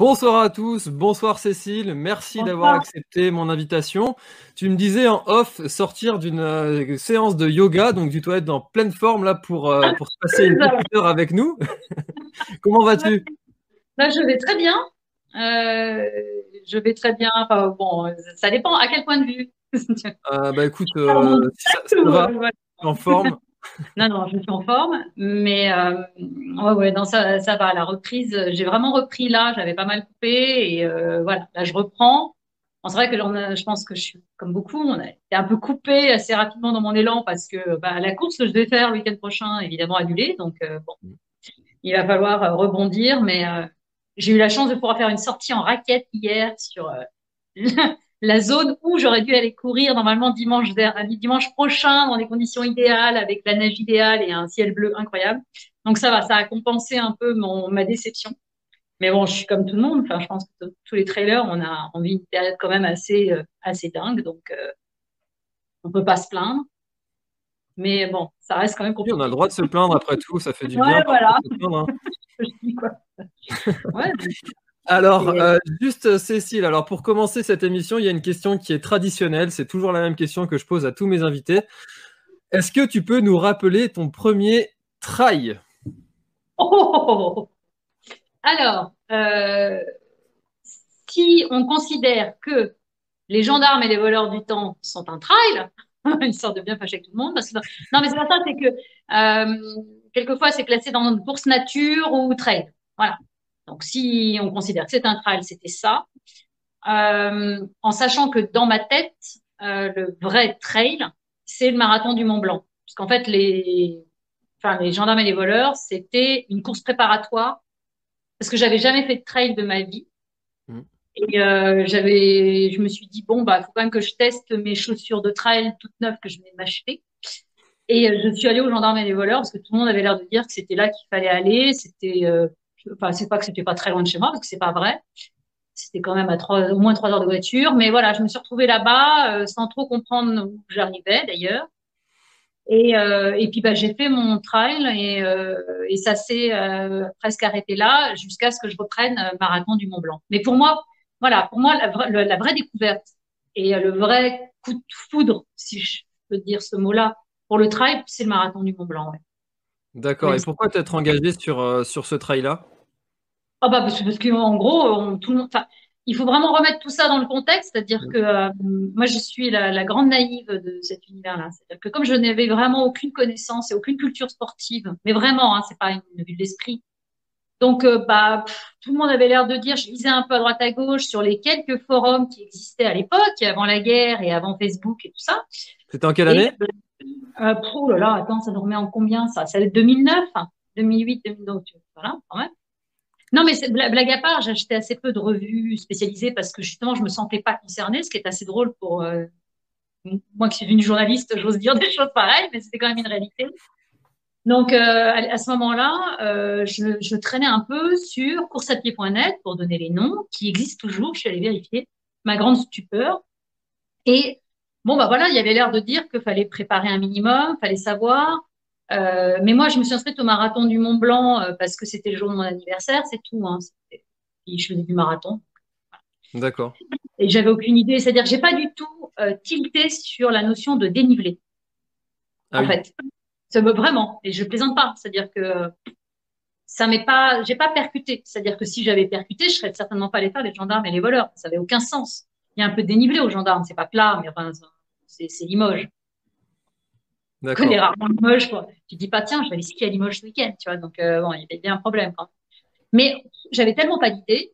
Bonsoir à tous, bonsoir Cécile, merci d'avoir accepté mon invitation. Tu me disais en off sortir d'une euh, séance de yoga, donc tu dois être en pleine forme là pour, euh, pour se passer une petite heure avec nous. Comment vas-tu? Bah, je vais très bien. Euh, je vais très bien. Enfin, bon, ça dépend à quel point de vue. Bah écoute, ça, ça va, Ouais. en forme. Non, non, je suis en forme, mais euh, ouais, ouais, non, ça, ça va. La reprise, j'ai vraiment repris là. J'avais pas mal coupé et euh, voilà, là je reprends. Bon, c'est vrai que ai- je pense que je suis comme beaucoup, on a été un peu coupé assez rapidement dans mon élan parce que bah, la course que je devais faire le week-end prochain, évidemment annulée. Donc euh, bon, il va falloir euh, rebondir, mais euh, j'ai eu la chance de pouvoir faire une sortie en raquette hier sur euh, la, zone où j'aurais dû aller courir normalement dimanche, dimanche prochain dans des conditions idéales avec la neige idéale et un ciel bleu incroyable. Donc ça va, ça a compensé un peu mon, ma déception. Mais bon, je suis comme tout le monde. Enfin, je pense que tous les trailers, on a envie une période quand même assez, euh, assez dingue. Donc, euh, on peut pas se plaindre. Mais bon, ça reste quand même Oui, compliqué. on a le droit de se plaindre après tout, ça fait du Ouais, bien. voilà. de se plaindre, hein. Je dis quoi. Ouais, Alors, Et- euh, juste euh, Cécile, alors pour commencer cette émission, il y a une question qui est traditionnelle, c'est toujours la même question que je pose à tous mes invités. Est-ce que tu peux nous rappeler ton premier trail Oh, oh, oh, oh. Alors, euh, si on considère que les gendarmes et les voleurs du temps sont un trail, une sorte de bien fâché avec tout le monde, parce que non, mais c'est pas ça, c'est que euh, quelquefois c'est classé dans une course nature ou trail. Voilà. Donc, si on considère que c'est un trail, c'était ça. Euh, en sachant que dans ma tête, euh, le vrai trail, c'est le marathon du Mont Blanc. Parce qu'en fait, les, enfin, les gendarmes et les voleurs, c'était une course préparatoire parce que j'avais jamais fait de trail de ma vie. Mhm. Et euh, j'avais, je me suis dit bon bah faut quand même que je teste mes chaussures de trail toutes neuves que je venais de m'acheter. Et je suis allée aux gendarmes et les voleurs parce que tout le monde avait l'air de dire que c'était là qu'il fallait aller. C'était, euh, enfin c'est pas que c'était pas très loin de chez moi parce que c'est pas vrai. c'était quand même à trois, au moins trois heures de voiture. Mais voilà, je me suis retrouvée là-bas sans trop comprendre où j'arrivais d'ailleurs. Et, euh, puis bah, j'ai fait mon trail et, euh, et ça s'est euh, presque arrêté là jusqu'à ce que je reprenne marathon du Mont Blanc. Mais pour moi, voilà, pour moi la, vraie découverte et le vrai coup de foudre, si je peux dire ce mot-là, pour le trail, c'est le marathon du Mont Blanc. D'accord. Et pourquoi t'être engagé sur sur ce trail-là? Ah bah parce, parce qu'en gros, on, tout le monde, il faut vraiment remettre tout ça dans le contexte, c'est-à-dire que euh, moi je suis la, grande naïve de cet univers-là, c'est-à-dire que comme je n'avais vraiment aucune connaissance et aucune culture sportive, mais vraiment, hein, c'est pas une, vue de l'esprit. Donc euh, bah tout le monde avait l'air de dire, je lisais un peu à droite à gauche sur les quelques forums qui existaient à l'époque, avant la guerre et avant Facebook et tout ça. C'était en quelle année? Euh, Oh là là, attends, ça nous remet en combien ça? Être 2009, 2008, 2009, voilà, quand même. Non, mais blague à part, acheté assez peu de revues spécialisées parce que justement, je me sentais pas concernée, ce qui est assez drôle pour euh, moi qui suis une journaliste, j'ose dire des choses pareilles, mais c'était quand même une réalité. Donc, euh, à, ce moment-là, euh, je, je, traînais un peu sur courseapied.net pour donner les noms, qui existent toujours, je suis allée vérifier, ma grande stupeur. Et bon, bah voilà, il y avait l'air de dire qu'il fallait préparer un minimum, fallait savoir. Euh, mais moi, je me suis inscrite au marathon du Mont Blanc euh, parce que c'était le jour de mon anniversaire, c'est tout. Hein. Je faisais du marathon. D'accord. Et j'avais aucune idée. C'est-à-dire que j'ai pas du tout euh, tilté sur la notion de dénivelé. Ah en fait, ça me vraiment. Et je plaisante pas. C'est-à-dire que ça m'est pas, j'ai pas percuté. C'est-à-dire que si j'avais percuté, je serais certainement pas allée faire les gendarmes et les voleurs. Ça avait aucun sens. Il y a un peu de dénivelé aux gendarmes. C'est pas plat, mais enfin, c'est Limoges connais rarement Limoges. Quoi. Tu dis pas, tiens, je vais aller skier à Limoges ce week-end, tu vois. Donc, euh, bon, il y avait bien un problème. Quoi. Mais j'avais tellement pas d'idée.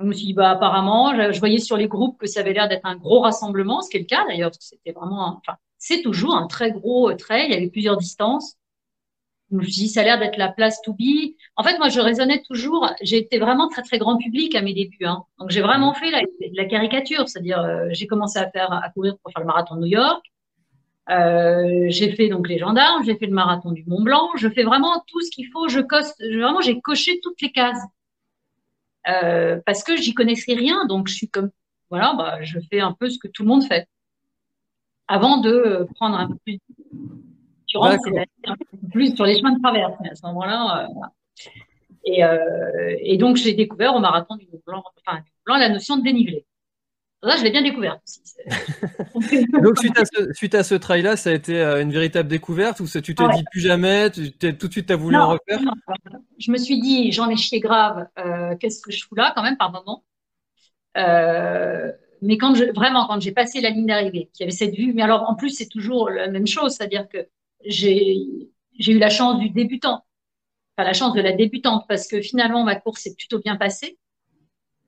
Je me suis dit, bah, apparemment, je, voyais sur les groupes que ça avait l'air d'être un gros rassemblement, ce qui est le cas d'ailleurs, parce que c'était vraiment, enfin, c'est toujours un très gros euh, trail. Il y avait plusieurs distances. Je dit, ça a l'air d'être la place to be. En fait, moi, je raisonnais toujours. J'ai été vraiment très, très grand public à mes débuts. Hein. Donc, j'ai vraiment fait la, la caricature. C'est-à-dire, euh, j'ai commencé à faire, à courir pour faire le marathon de New York. Euh, j'ai fait donc les gendarmes, j'ai fait le marathon du Mont Blanc, je fais vraiment tout ce qu'il faut. Je vraiment, j'ai coché toutes les cases euh, parce que j'y connaissais rien, donc je suis comme voilà, bah, je fais un peu ce que tout le monde fait avant de prendre un peu plus. Tu rentres, un peu plus sur les chemins de traverse, mais à ce moment-là. Euh, et, euh, et, donc j'ai découvert au marathon du Blanc, enfin, du Mont Blanc la notion de dénivelé. Ça, je l'ai bien découvert aussi. Donc, suite à ce, trail-là, ça a été euh, une véritable découverte ou tu t'es dit plus jamais, tu tout de suite, tu as voulu en refaire? Je me suis dit, j'en ai chié grave, euh, qu'est-ce que je fous là quand même par moment euh, Mais quand je, vraiment, quand j'ai passé la ligne d'arrivée, qu'il y avait cette vue, mais alors en plus, c'est toujours la même chose, c'est-à-dire que j'ai eu la chance du débutant, enfin la chance de la débutante, parce que finalement, ma course s'est plutôt bien passée.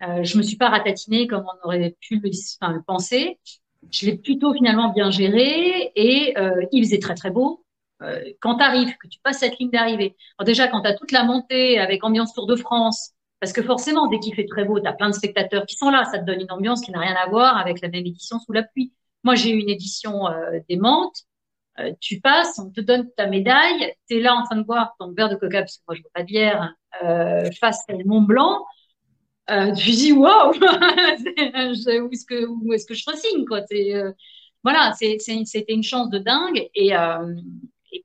Euh, je me suis pas ratatinée comme on aurait pu le, enfin, le penser. Je l'ai plutôt finalement bien géré et euh, il faisait très très beau. Euh, quand tu arrives, que tu passes cette ligne d'arrivée, déjà quand tu as toute la montée avec ambiance Tour de France, parce que forcément dès qu'il fait très beau, tu as plein de spectateurs qui sont là, ça te donne une ambiance qui n'a rien à voir avec la même édition sous la pluie. Moi j'ai eu une édition euh, démente, euh, tu passes, on te donne ta médaille, tu es là en train de boire ton verre de coca, parce que moi je bois pas de bière, euh, face à Mont Blanc, euh, tu dis waouh, où est-ce que où est-ce que je resigne euh, voilà, c'était une chance de dingue et euh,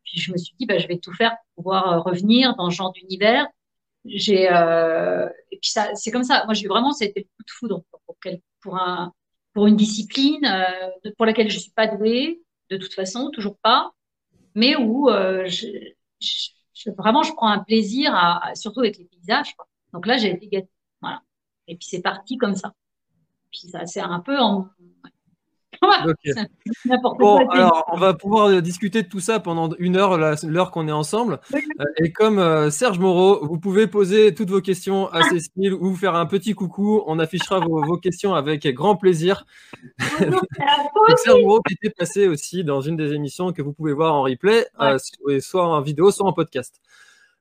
puis je me suis dit bah je vais tout faire pour pouvoir euh, revenir dans ce genre d'univers. Euh, et puis c'est comme ça. Moi j'ai vraiment c'était le coup de foudre pour pour un pour une discipline euh, pour laquelle je suis pas douée de toute façon, toujours pas, mais où je, je, vraiment je prends un plaisir à, surtout avec les paysages. Donc là j'ai été gâtée. Voilà. Et puis c'est parti comme ça. Puis ça, c'est un peu en. Bon, alors on va pouvoir euh, discuter de tout ça pendant une heure, l'heure qu'on est ensemble. Euh, et comme euh, Serge Moreau, vous pouvez poser toutes vos questions à Cécile ou faire un petit coucou. On affichera vos, questions avec grand plaisir. Serge Moreau qui était passé aussi dans une des émissions que vous pouvez voir en replay, soit en vidéo, soit en podcast.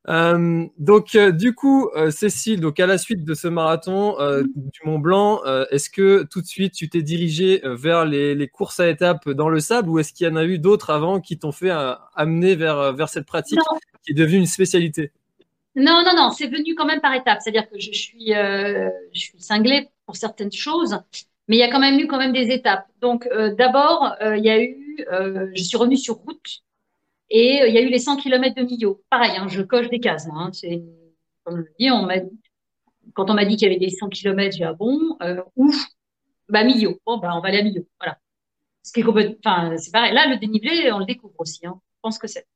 Euh, donc euh, du coup, euh, Cécile, donc à la suite de ce marathon mhm. du Mont Blanc, est-ce que tout de suite tu t'es dirigée vers les, courses à étapes dans le sable ou est-ce qu'il y en a eu d'autres avant qui t'ont fait amener vers vers cette pratique qui est devenue une spécialité? Non, non, non, c'est venu quand même par étapes. C'est-à-dire que je suis je suis cinglée pour certaines choses, mais il y a quand même eu quand même des étapes. Donc d'abord, il y a eu, je suis revenue sur route et il y a eu les 100 km de Millau. Pareil, hein, je coche des cases. Hein, comme je dis, on quand on m'a dit qu'il y avait des 100 km, j'ai dit ah bon, ouf, bah Millau. Bon bah on va aller à Millau. Voilà. Ce qui est complètement, c'est pareil. Là le dénivelé, on le découvre aussi. Hein, je pense que c'est.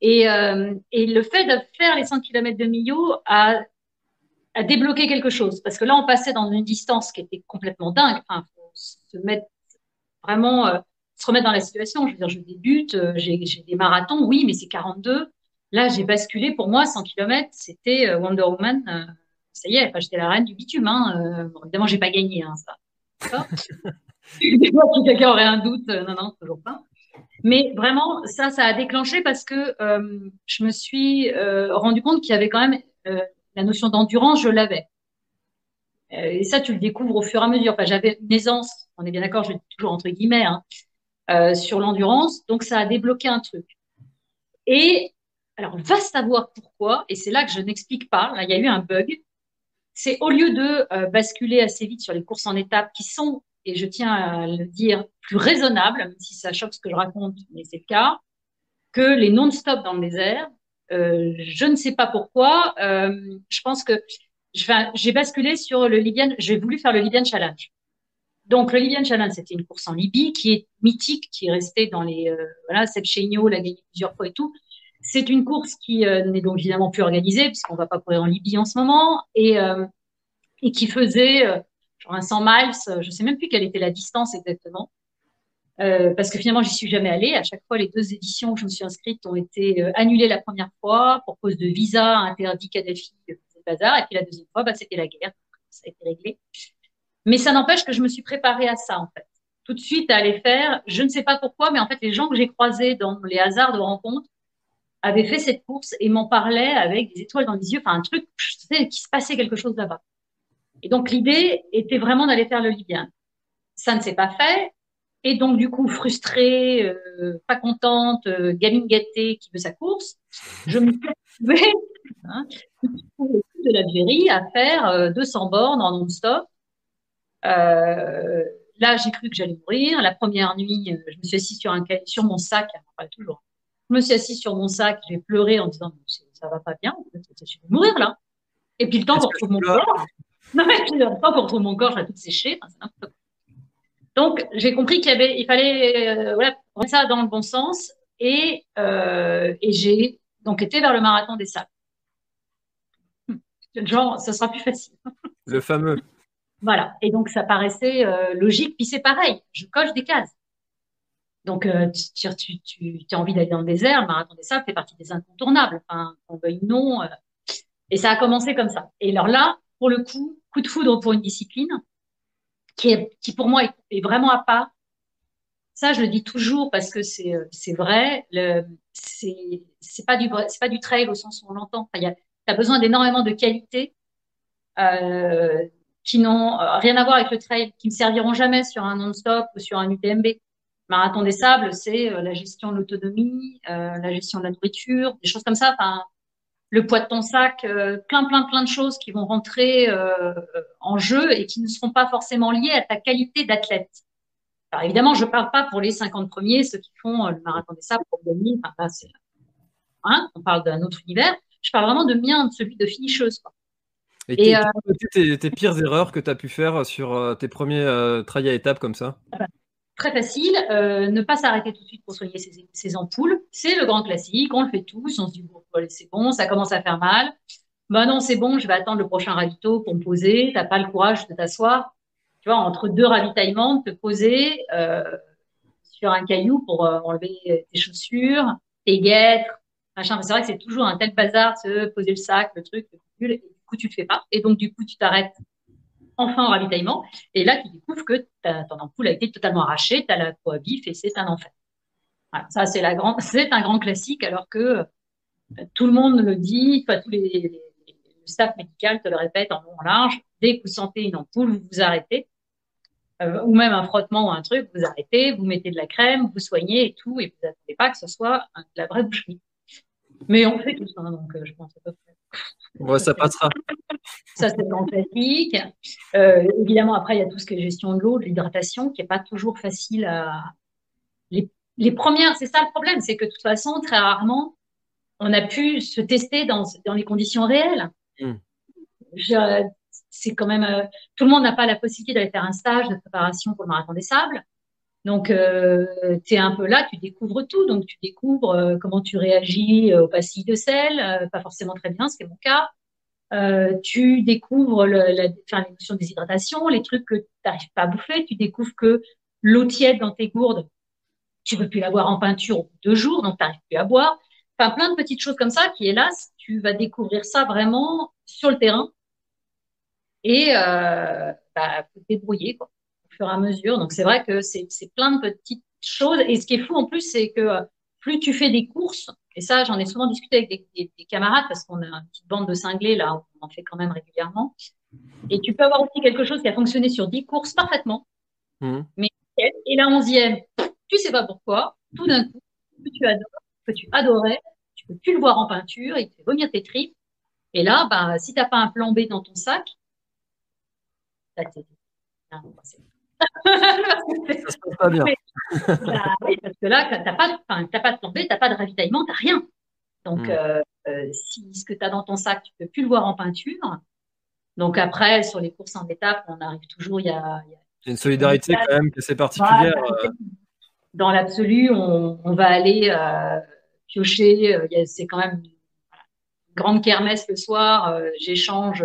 Et, euh, et le fait de faire les 100 km de Millau a, a débloqué quelque chose. Parce que là, on passait dans une distance qui était complètement dingue. Enfin, faut se mettre vraiment, euh, se remettre dans la situation. Je veux dire, je débute, euh, j'ai des marathons, oui, mais c'est 42. Là, j'ai basculé. Pour moi, 100 km, c'était euh, Wonder Woman. ça y est, enfin, j'étais la reine du bitume. Hein. Bon, évidemment, j'ai pas gagné, hein, ça. si quelqu'un aurait un doute, non, non, toujours pas. Mais vraiment, ça, ça a déclenché parce que euh, je me suis euh, rendu compte qu'il y avait quand même euh, la notion d'endurance, je l'avais. Euh, et ça, tu le découvres au fur et à mesure. Enfin, j'avais une aisance, on est bien d'accord, je vais toujours entre guillemets, hein, euh, sur l'endurance. Donc, ça a débloqué un truc. Et alors, va savoir pourquoi, et c'est là que je n'explique pas. Là, il y a eu un bug. C'est au lieu de basculer assez vite sur les courses en étapes qui sont et je tiens à le dire, plus raisonnable, même si ça choque ce que je raconte, mais c'est le cas, que les non-stop dans le désert. Euh, je ne sais pas pourquoi. Euh, je pense que j'ai basculé sur le Libyan. J'ai voulu faire le Libyan Challenge. Donc le Libyan Challenge, c'était une course en Libye qui est mythique, qui est restée dans les euh, voilà, Seb Chéniaud l'a gagné plusieurs fois et tout. C'est une course qui euh, n'est donc évidemment plus organisée puisqu'on va pas courir en Libye en ce moment et euh, qui faisait genre un 100 miles, je sais même plus quelle était la distance exactement. Parce que finalement, j'y suis jamais allée. À chaque fois, les deux éditions où je me suis inscrite ont été annulées la première fois pour cause de visa interdit Kadhafi, bazar. Et puis la deuxième fois, bah, c'était la guerre. Ça a été réglé. Mais ça n'empêche que je me suis préparée à ça, en fait. Tout de suite à aller faire. Je ne sais pas pourquoi, mais en fait, les gens que j'ai croisés dans les hasards de rencontres avaient fait cette course et m'en parlaient avec des étoiles dans les yeux. Enfin, un truc, je sais qu'il se passait quelque chose là-bas. Et donc l'idée était vraiment d'aller faire le Libyen. Ça ne s'est pas fait. Et donc du coup, frustrée, euh, pas contente, euh, gamine gâtée qui veut sa course, je me suis retrouvée hein, de l'Algérie à faire euh, 200 bornes en non-stop. Euh, là, j'ai cru que j'allais mourir. La première nuit, euh, je me suis assise sur un sur mon sac, enfin, toujours. Je me suis assise sur mon sac, j'ai pleuré en disant ça va pas bien, je vais mourir là. Et puis le temps pour retrouve mon corps, non, mais puis, pas pour retrouver mon corps, je vais tout sécher. Donc, j'ai compris qu'il y avait, il fallait, euh, voilà, ça dans le bon sens. Et, euh, et j'ai donc été vers le marathon des sables. Genre, ça sera plus facile. Le fameux. Voilà. Et donc, ça paraissait euh, logique. Puis c'est pareil, je coche des cases. Donc, euh, tu, tu, tu, tu, as envie d'aller dans le désert, le marathon des sables fait partie des incontournables. Enfin, on veuille non. Euh. et ça a commencé comme ça. Et alors là, pour le coup, coup de foudre pour une discipline qui, est, qui pour moi est, vraiment à part. Ça, je le dis toujours parce que c'est c'est vrai. C'est c'est pas du c'est pas du trail au sens où on l'entend. Y a as besoin d'énormément de qualités euh, qui n'ont euh, rien à voir avec le trail, qui ne serviront jamais sur un non-stop ou sur un UTMB. Marathon des sables, c'est euh, la gestion de l'autonomie, euh, la gestion de la nourriture, des choses comme ça. Enfin, le poids de ton sac, plein, plein, plein de choses qui vont rentrer en jeu et qui ne seront pas forcément liées à ta qualité d'athlète. Alors évidemment, je parle pas pour les 50 premiers, ceux qui font le marathon des sables pour gagner. Enfin, là, hein, on parle d'un autre univers. Je parle vraiment de mien, de celui de finisheuse. Quoi. Et, et euh, tes, tes, pires erreurs que tu as pu faire sur tes premiers euh, trails à étapes comme ça? Ah bah, très facile. Euh, ne pas s'arrêter tout de suite pour soigner ses, ses ampoules. C'est le grand classique. On le fait tous. On se dit, bon, c'est bon, ça commence à faire mal. Ben non, c'est bon, je vais attendre le prochain ravito pour me poser. T'as pas le courage de t'asseoir. Tu vois, entre deux ravitaillements, te poser euh, sur un caillou pour euh, enlever tes chaussures, tes guêtres, machin. C'est vrai que c'est toujours un tel bazar, se poser le sac, le truc, le et du coup, tu le fais pas. Et donc, du coup, tu t'arrêtes enfin au ravitaillement. Et là, tu découvres que ton ampoule a été totalement arrachée, tu as la peau à vif et c'est un enfer. Ça, c'est la grande, c'est un grand classique alors que euh, tout le monde le dit, enfin, tous les, le staff médical te le répète en long large. Dès que vous sentez une ampoule, vous vous arrêtez. Euh, ou même un frottement ou un truc, vous arrêtez, vous mettez de la crème, vous soignez et tout, et vous n'attendez pas que ce soit la vraie boucherie. Mais on fait tout ça, donc euh, je pense à peu près. Ouais, ça passera. Ça, c'est fantastique. Euh, évidemment, après, il y a tout ce qui est gestion de l'eau, de l'hydratation, qui n'est pas toujours facile à. Les, les premières, c'est ça le problème, c'est que de toute façon, très rarement, on a pu se tester dans, dans les conditions réelles. Hmm. C'est quand même. euh, tout le monde n'a pas la possibilité d'aller faire un stage de préparation pour le marathon des sables. Donc, euh, tu es un peu là, tu découvres tout. Donc, tu découvres euh, comment tu réagis euh, aux pastilles de sel, euh, pas forcément très bien, ce qui est mon cas. Euh, tu découvres la, enfin, les notions de déshydratation, les trucs que tu n'arrives pas à bouffer. Tu découvres que l'eau tiède dans tes gourdes, tu peux plus l'avoir en peinture au deux jours, donc tu n'arrives plus à boire. Enfin, plein de petites choses comme ça qui, hélas, tu vas découvrir ça vraiment sur le terrain. Et bah, te débrouiller quoi, fur et à mesure. Donc c'est vrai que c'est plein de petites choses. Et ce qui est fou en plus, c'est que euh, plus tu fais des courses, et ça j'en ai souvent discuté avec des, des- des camarades parce qu'on a une petite bande de cinglés là, on en fait quand même régulièrement. Et tu peux avoir aussi quelque chose qui a fonctionné sur 10 courses parfaitement. Hmm. Et la onzième, tu sais pas pourquoi, tout d'un coup, que tu adores, que tu adorais, tu peux plus le voir en peinture, il te fait vomir tes tripes. Et là, bah, si t'as pas un plan B dans ton sac, c'est- Ça se passe pas bien. Bah, oui, parce que là, pas, de- enfin, t'as pas de plan B, t'as pas de ravitaillement, t'as rien. Donc, Mm. euh, euh, si ce que tu as dans ton sac, tu peux plus le voir en peinture. Donc après, sur les courses en étapes, on arrive toujours, il y a, y une solidarité quand même qui est particulière. Voilà, euh, dans l'absolu, on, on va aller euh, piocher. c'est quand même une grande kermesse le soir. J'échange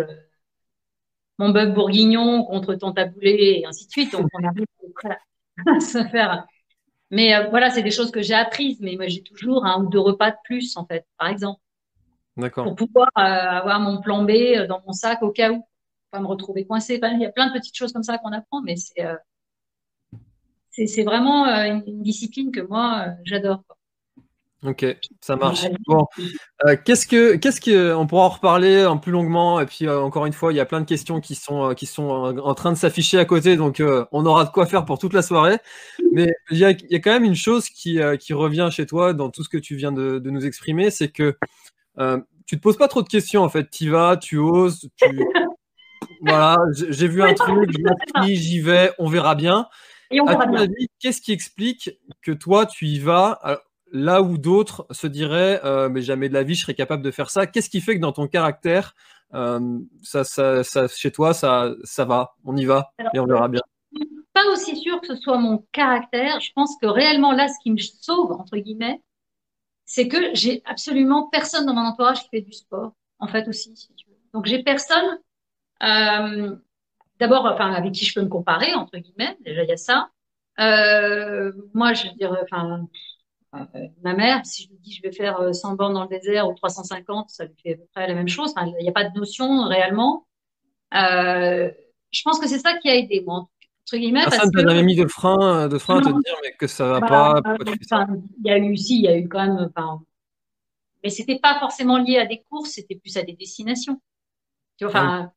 mon bœuf bourguignon contre ton taboulé et ainsi de suite. Donc on arrive à se faire. Mais euh, voilà, c'est des choses que j'ai apprises. Mais moi, j'ai toujours un ou deux repas de plus, en fait, par exemple, D'accord. pour pouvoir euh, avoir mon plan B euh, dans mon sac au cas où, pas me retrouver coincé. Il y a plein de petites choses comme ça qu'on apprend, mais c'est euh, c'est vraiment une, discipline que moi, j'adore. Ok, ça marche. Bon, euh, qu'est-ce que, qu'est-ce que, on pourra en reparler un plus longuement. Et puis euh, encore une fois, il y a plein de questions qui sont, euh, qui sont en, en train de s'afficher à côté, donc on aura de quoi faire pour toute la soirée. Mais il y a, y a quand même une chose qui, qui revient chez toi dans tout ce que tu viens de, de nous exprimer, c'est que tu te poses pas trop de questions en fait. Tu vas, tu oses, tu, voilà. J'ai vu un truc, m'inscris, j'y vais, on verra bien. Et on À verra ton bien. avis, qu'est-ce qui explique que toi, tu y vas? Là où d'autres se diraient euh, mais jamais de la vie je serais capable de faire ça Qu'est-ce qui fait que dans ton caractère, euh, ça, ça, ça, chez toi, ça, ça va, on y va et on verra bien. pas aussi sûr que ce soit mon caractère. Je pense que réellement là, ce qui me sauve, entre guillemets, c'est que j'ai absolument personne dans mon entourage qui fait du sport, en fait aussi, si tu veux. Donc j'ai personne, euh, d'abord, enfin, avec qui je peux me comparer, entre guillemets, déjà il y a ça. Moi, je veux dire, enfin, ma mère, si je lui dis je vais faire euh, 100 bornes dans le désert ou 350, ça lui fait à peu près la même chose. Enfin, il n'y a pas de notion réellement. Euh, je pense que c'est ça qui a aidé, moi, entre guillemets, Personne t'a jamais mis de frein, de frein à te dire mais que ça va pas, enfin, il y a eu, si, il y a eu quand même, enfin, mais c'était pas forcément lié à des courses, c'était plus à des destinations. Tu vois, enfin,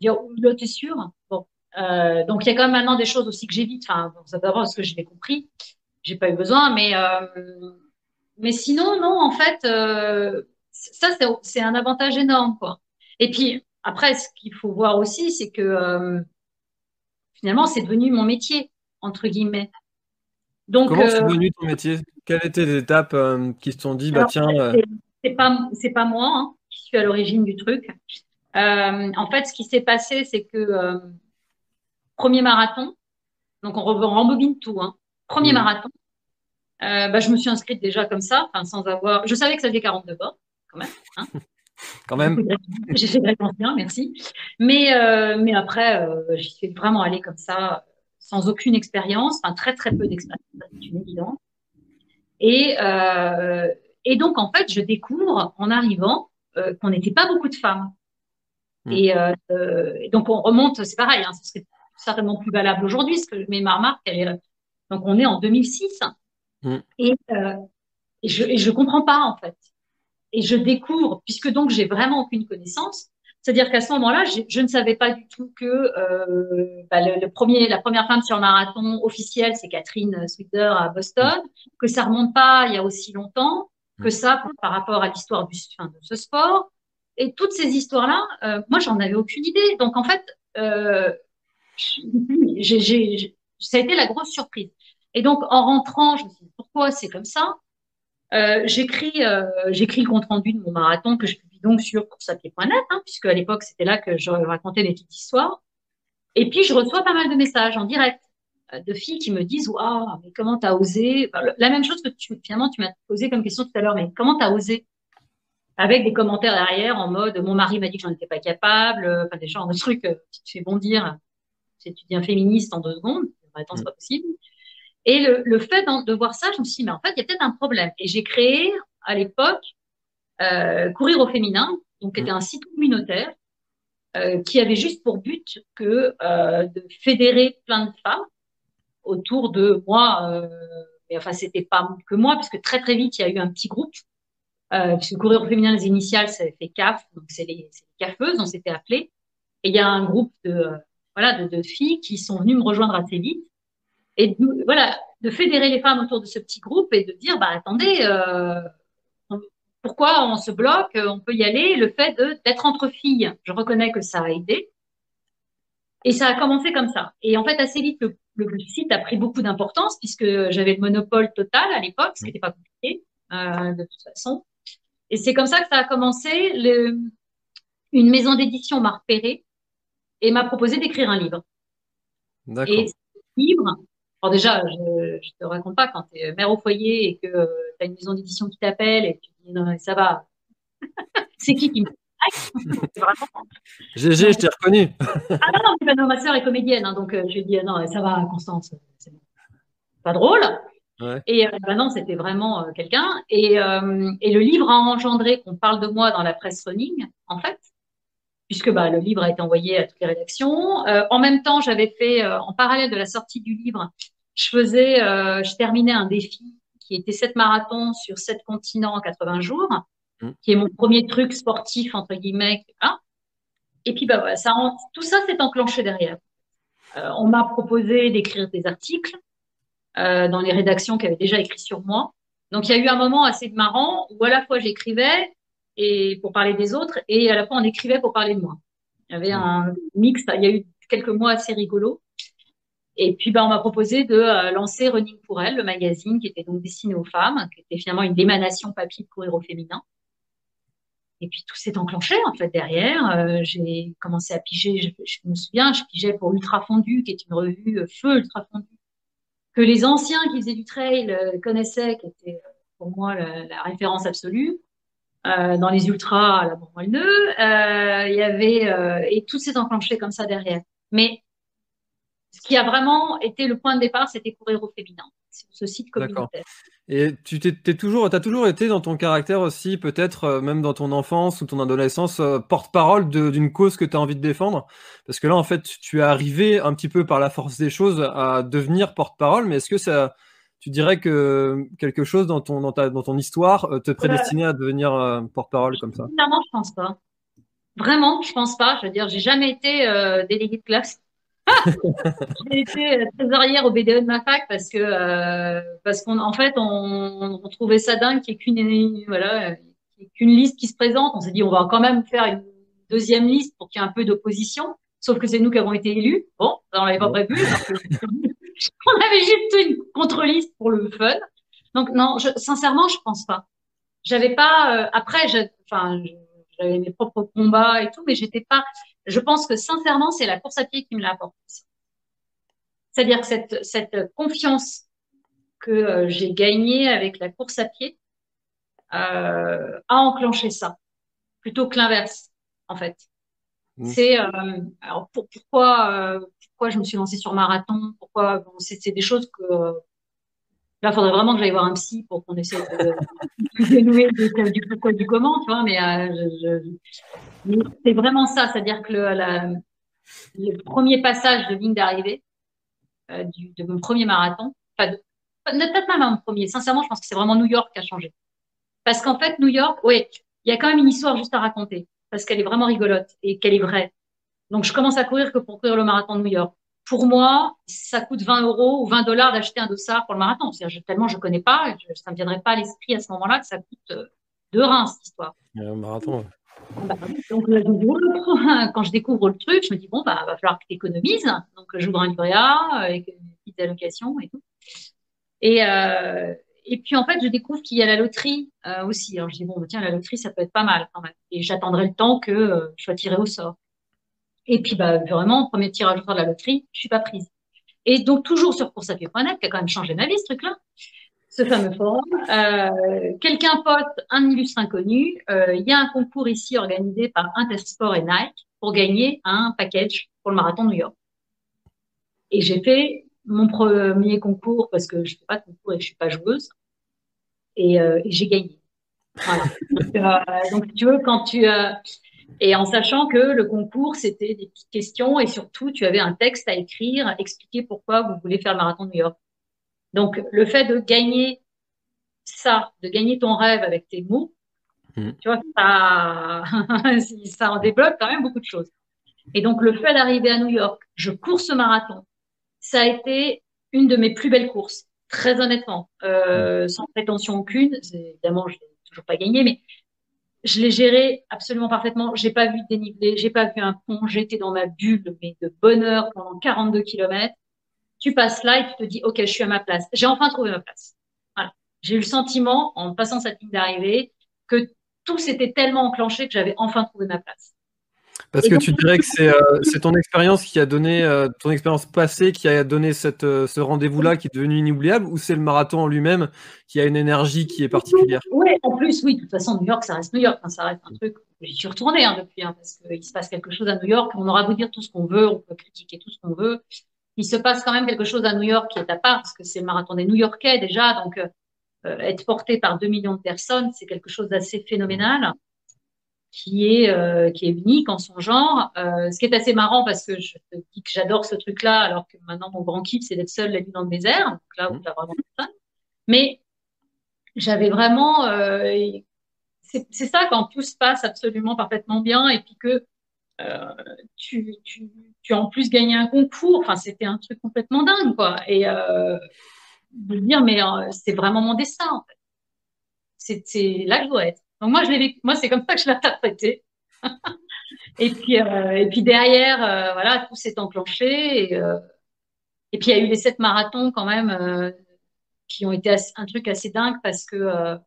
dire, là, t'es sûr? Bon. Euh, donc, il y a quand même maintenant des choses aussi que j'évite. Enfin, bon, d'abord parce que je l'ai compris. J'ai pas eu besoin, mais, euh, mais sinon, non, en fait, euh, ça, c'est, c'est un avantage énorme, quoi. Et puis, après, ce qu'il faut voir aussi, c'est que, euh, finalement, c'est devenu mon métier, entre guillemets. Donc, Comment c'est devenu ton métier? Quelles étaient les étapes qui se sont dit bah tiens, c'est pas, c'est pas moi hein, qui suis à l'origine du truc. En fait, ce qui s'est passé, c'est que premier marathon, donc on rembobine tout, hein. Premier Mm. marathon, euh, bah, je me suis inscrite déjà comme ça, sans avoir. Je savais que ça faisait 42 bords, quand même. Hein. quand même. J'ai fait très bien, merci. Mais, euh, mais après, euh, j'y suis vraiment allée comme ça, sans aucune expérience, enfin très très peu d'expérience, c'est une évidence. Et, et donc, en fait, je découvre en arrivant qu'on n'était pas beaucoup de femmes. Mm. Et, et donc, on remonte, c'est pareil, hein, ce serait certainement plus valable aujourd'hui, parce que mais ma remarque, elle est, donc on est en 2006. Mm. Et, euh, et je je comprends pas, en fait. Et je découvre, puisque donc j'ai vraiment aucune connaissance, c'est-à-dire qu'à ce moment-là, je, je ne savais pas du tout que euh, bah, le, le premier, la première femme sur marathon officielle, c'est Catherine Swider à Boston, que ça remonte pas il y a aussi longtemps, que ça par rapport à l'histoire du, de ce sport. et toutes ces histoires-là, euh, moi, j'en avais aucune idée. Donc, en fait, euh, j'ai, j'ai, ça a été la grosse surprise. Et donc, en rentrant, je me suis dit, pourquoi c'est comme ça? Euh, J'écris euh, le compte-rendu de mon marathon que je publie donc sur coursapied.net, hein, puisque à l'époque, c'était là que je racontais mes petites histoires. Et puis, je reçois pas mal de messages en direct euh, de filles qui me disent waouh mais comment t'as osé? La même chose que tu finalement tu m'as posé comme question tout à l'heure mais comment t'as osé? Avec des commentaires derrière en mode mon mari m'a dit que j'en étais pas capable, euh, enfin des genres de trucs euh, qui te fait bondir. Tu deviens féministe en deux secondes, attends, c'est mm. pas possible. Et le, le fait de voir ça, je me suis dit, mais en fait, il y a peut-être un problème. Et j'ai créé à l'époque euh, Courir au féminin, donc qui était mm. un site communautaire euh, qui avait juste pour but que euh, de fédérer plein de femmes autour de moi. Mais enfin, c'était pas que moi, puisque très très vite, il y a eu un petit groupe puisque courir au féminin, les initiales, ça fait CAF, donc c'est les, les cafeuses, on s'était appelé. Et il y a un groupe de, voilà, de, filles qui sont venues me rejoindre assez vite. Et de, voilà, de fédérer les femmes autour de ce petit groupe et de dire, bah attendez, euh, pourquoi on se bloque On peut y aller. Le fait d'être entre filles, je reconnais que ça a aidé. Et ça a commencé comme ça. Et en fait, assez vite, le, site a pris beaucoup d'importance puisque j'avais le monopole total à l'époque, ce qui n'était pas compliqué euh, de toute façon. Et c'est comme ça que ça a commencé. Une maison d'édition m'a repéré et m'a proposé d'écrire un livre. D'accord. Et ce livre, alors déjà, je, ne te raconte pas quand tu es mère au foyer et que tu as une maison d'édition qui t'appelle et tu dis non, ça va. c'est qui qui me GG, je t'ai reconnu. ah non, non, ma soeur est comédienne, hein, donc euh, je lui ai dit non, ça va, Constance, c'est pas drôle. Et euh, bah non, c'était vraiment euh, quelqu'un. Et, euh, et, le livre a engendré qu'on parle de moi dans la presse running, en fait, puisque bah, le livre a été envoyé à toutes les rédactions. Euh, en même temps, j'avais fait, en parallèle de la sortie du livre, je faisais, je terminais un défi qui était 7 marathons sur 7 continents en 80 jours, mmh. qui est mon premier truc sportif, entre guillemets. Hein. Et puis, bah, voilà, ça, tout ça s'est enclenché derrière. on m'a proposé d'écrire des articles. Euh, dans les rédactions qui avaient déjà écrit sur moi. Donc il y a eu un moment assez marrant où à la fois j'écrivais et pour parler des autres et à la fois on écrivait pour parler de moi. Il y avait un mix, il y a eu quelques mois assez rigolos. Et puis, ben, on m'a proposé de euh, lancer Running pour elle, le magazine qui était donc destiné aux femmes, qui était finalement une démanation papier de courir au féminin. Et puis, tout s'est enclenché, en fait, derrière. Euh, j'ai commencé à piger, je, je, me souviens, je pigeais pour Ultra Fondu, qui est une revue Feu Ultra Fondu, que les anciens qui faisaient du trail euh, connaissaient, qui était euh, pour moi la, référence absolue. Euh, dans les ultras à la Bourgogne, euh, il y avait euh, et tout s'est enclenché comme ça derrière. Mais ce qui a vraiment été le point de départ, c'était courir au féminin ce site communautaire. Et tu t'es toujours, as toujours été dans ton caractère aussi, peut-être euh, même dans ton enfance ou ton adolescence, porte-parole d'une cause que tu as envie de défendre? Parce que là, en fait, tu es arrivé un petit peu par la force des choses à devenir porte-parole, mais est-ce que ça, tu dirais que quelque chose dans ton, dans ta, dans ton histoire euh, te prédestinait à devenir porte-parole comme ça? Non, je pense pas. Vraiment, je pense pas. Je veux dire, j'ai jamais été délégué de classe. j'ai été euh, trésorière au BDE de ma fac parce que euh, parce qu'en en fait on, on, trouvait ça dingue qu'il n'y ait qu'une voilà qu'une liste qui se présente. On s'est dit on va quand même faire une deuxième liste pour qu'il y ait un peu d'opposition. Sauf que c'est nous qui avons été élus. Bon, on l'avait pas prévu. on avait juste une contre-liste pour le fun. Donc non, je, sincèrement, je pense pas. J'avais pas. Euh, après, enfin, j'avais mes propres combats et tout, mais j'étais pas je pense que sincèrement, c'est la course à pied qui me l'a apporté. C'est-à-dire que cette, cette confiance que euh, j'ai gagnée avec la course à pied euh, a enclenché ça, plutôt que l'inverse, en fait. Mmh. C'est euh, alors pour, pourquoi euh, pourquoi je me suis lancée sur marathon, pourquoi c'est des choses que Là, il faudrait vraiment que j'aille voir un psy pour qu'on essaie de, dénouer du, pourquoi du comment, tu vois. Mais, euh, c'est vraiment ça, c'est-à-dire que le, premier passage de ligne d'arrivée euh, de mon premier marathon, peut-être même mon premier. Sincèrement, je pense que c'est vraiment New York qui a changé. Parce qu'en fait, New York, oui, il y a quand même une histoire juste à raconter, parce qu'elle est vraiment rigolote et qu'elle est vraie. Donc, je commence à courir que pour courir le marathon de New York pour moi, ça coûte 20 euros ou 20 dollars d'acheter un dossard pour le marathon. C'est-à-dire, tellement je connais pas, ça ne me viendrait pas à l'esprit à ce moment-là que ça coûte euh, deux reins, cette histoire. Un marathon. Bah, donc, quand je découvre le truc, je me dis, bon, bah, va falloir que tu économises. Donc, j'ouvre un livret A avec une petite allocation et tout. Et, euh, et puis, en fait, je découvre qu'il y a la loterie euh, aussi. Alors, je dis, bon, bah, tiens, la loterie, ça peut être pas mal quand même. Et j'attendrai le temps que euh, je sois tirée au sort. Et puis, bah, vraiment, premier tirage de la loterie, je suis pas prise. Et donc, toujours sur coursapied.net, qui a quand même changé ma vie, ce truc-là, ce fameux forum. Euh, quelqu'un pote, un illustre inconnu. Euh, il y a un concours ici organisé par Intersport et Nike pour gagner un package pour le marathon de New York. Et j'ai fait mon premier concours parce que je fais pas de concours et je suis pas joueuse. Et, euh, et j'ai gagné. Voilà. donc, euh, tu veux, quand tu euh, et en sachant que le concours, c'était des petites questions et surtout, tu avais un texte à écrire, expliquer pourquoi vous voulez faire le marathon de New York. Donc, le fait de gagner ça, de gagner ton rêve avec tes mots, mmh. tu vois, ça, ça en débloque quand même beaucoup de choses. Et donc, le fait d'arriver à New York, je cours ce marathon, ça a été une de mes plus belles courses, très honnêtement, euh, sans prétention aucune. Évidemment, je n'ai toujours pas gagné, mais je l'ai géré absolument parfaitement. J'ai pas vu de dénivelé, j'ai pas vu un pont. J'étais dans ma bulle, mais de bonheur pendant 42 kilomètres. Tu passes là et tu te dis, OK, je suis à ma place. J'ai enfin trouvé ma place. J'ai eu le sentiment, en passant cette ligne d'arrivée, que tout s'était tellement enclenché que j'avais enfin trouvé ma place. Parce que tu dirais que euh, c'est ton expérience qui a donné, euh, ton expérience passée qui a donné cette, euh, ce rendez-vous-là qui est devenu inoubliable ou c'est le marathon en lui-même qui a une énergie qui est particulière? Oui, en plus, oui. De toute façon, New York, ça reste New York. ça reste un truc. J'y suis retournée hein, depuis, hein, parce qu'il se passe quelque chose à New York. On aura beau dire tout ce qu'on veut, on peut critiquer tout ce qu'on veut. Il se passe quand même quelque chose à New York qui est à part, parce que c'est le marathon des New-Yorkais déjà. Donc, être porté par deux millions de personnes, c'est quelque chose d'assez phénoménal qui est euh, qui est unique en son genre. Euh, ce qui est assez marrant parce que je te dis que j'adore ce truc-là, alors que maintenant mon grand kiff c'est d'être seul la nuit dans le désert. Donc là où mmh. vraiment ça. Mais j'avais vraiment euh, c'est ça quand tout se passe absolument parfaitement bien et puis que euh, tu, tu, tu as en plus gagné un concours. Enfin, c'était un truc complètement dingue, quoi. Et euh, de dire, mais euh, c'est vraiment mon destin, en fait. C'est là que je dois être. Donc moi, je l'ai moi, c'est comme ça que je l'ai interprété. et puis, euh, et puis derrière, euh, voilà, tout s'est enclenché. Et, euh, et puis il y a eu les sept marathons quand même qui ont été un truc assez dingue parce que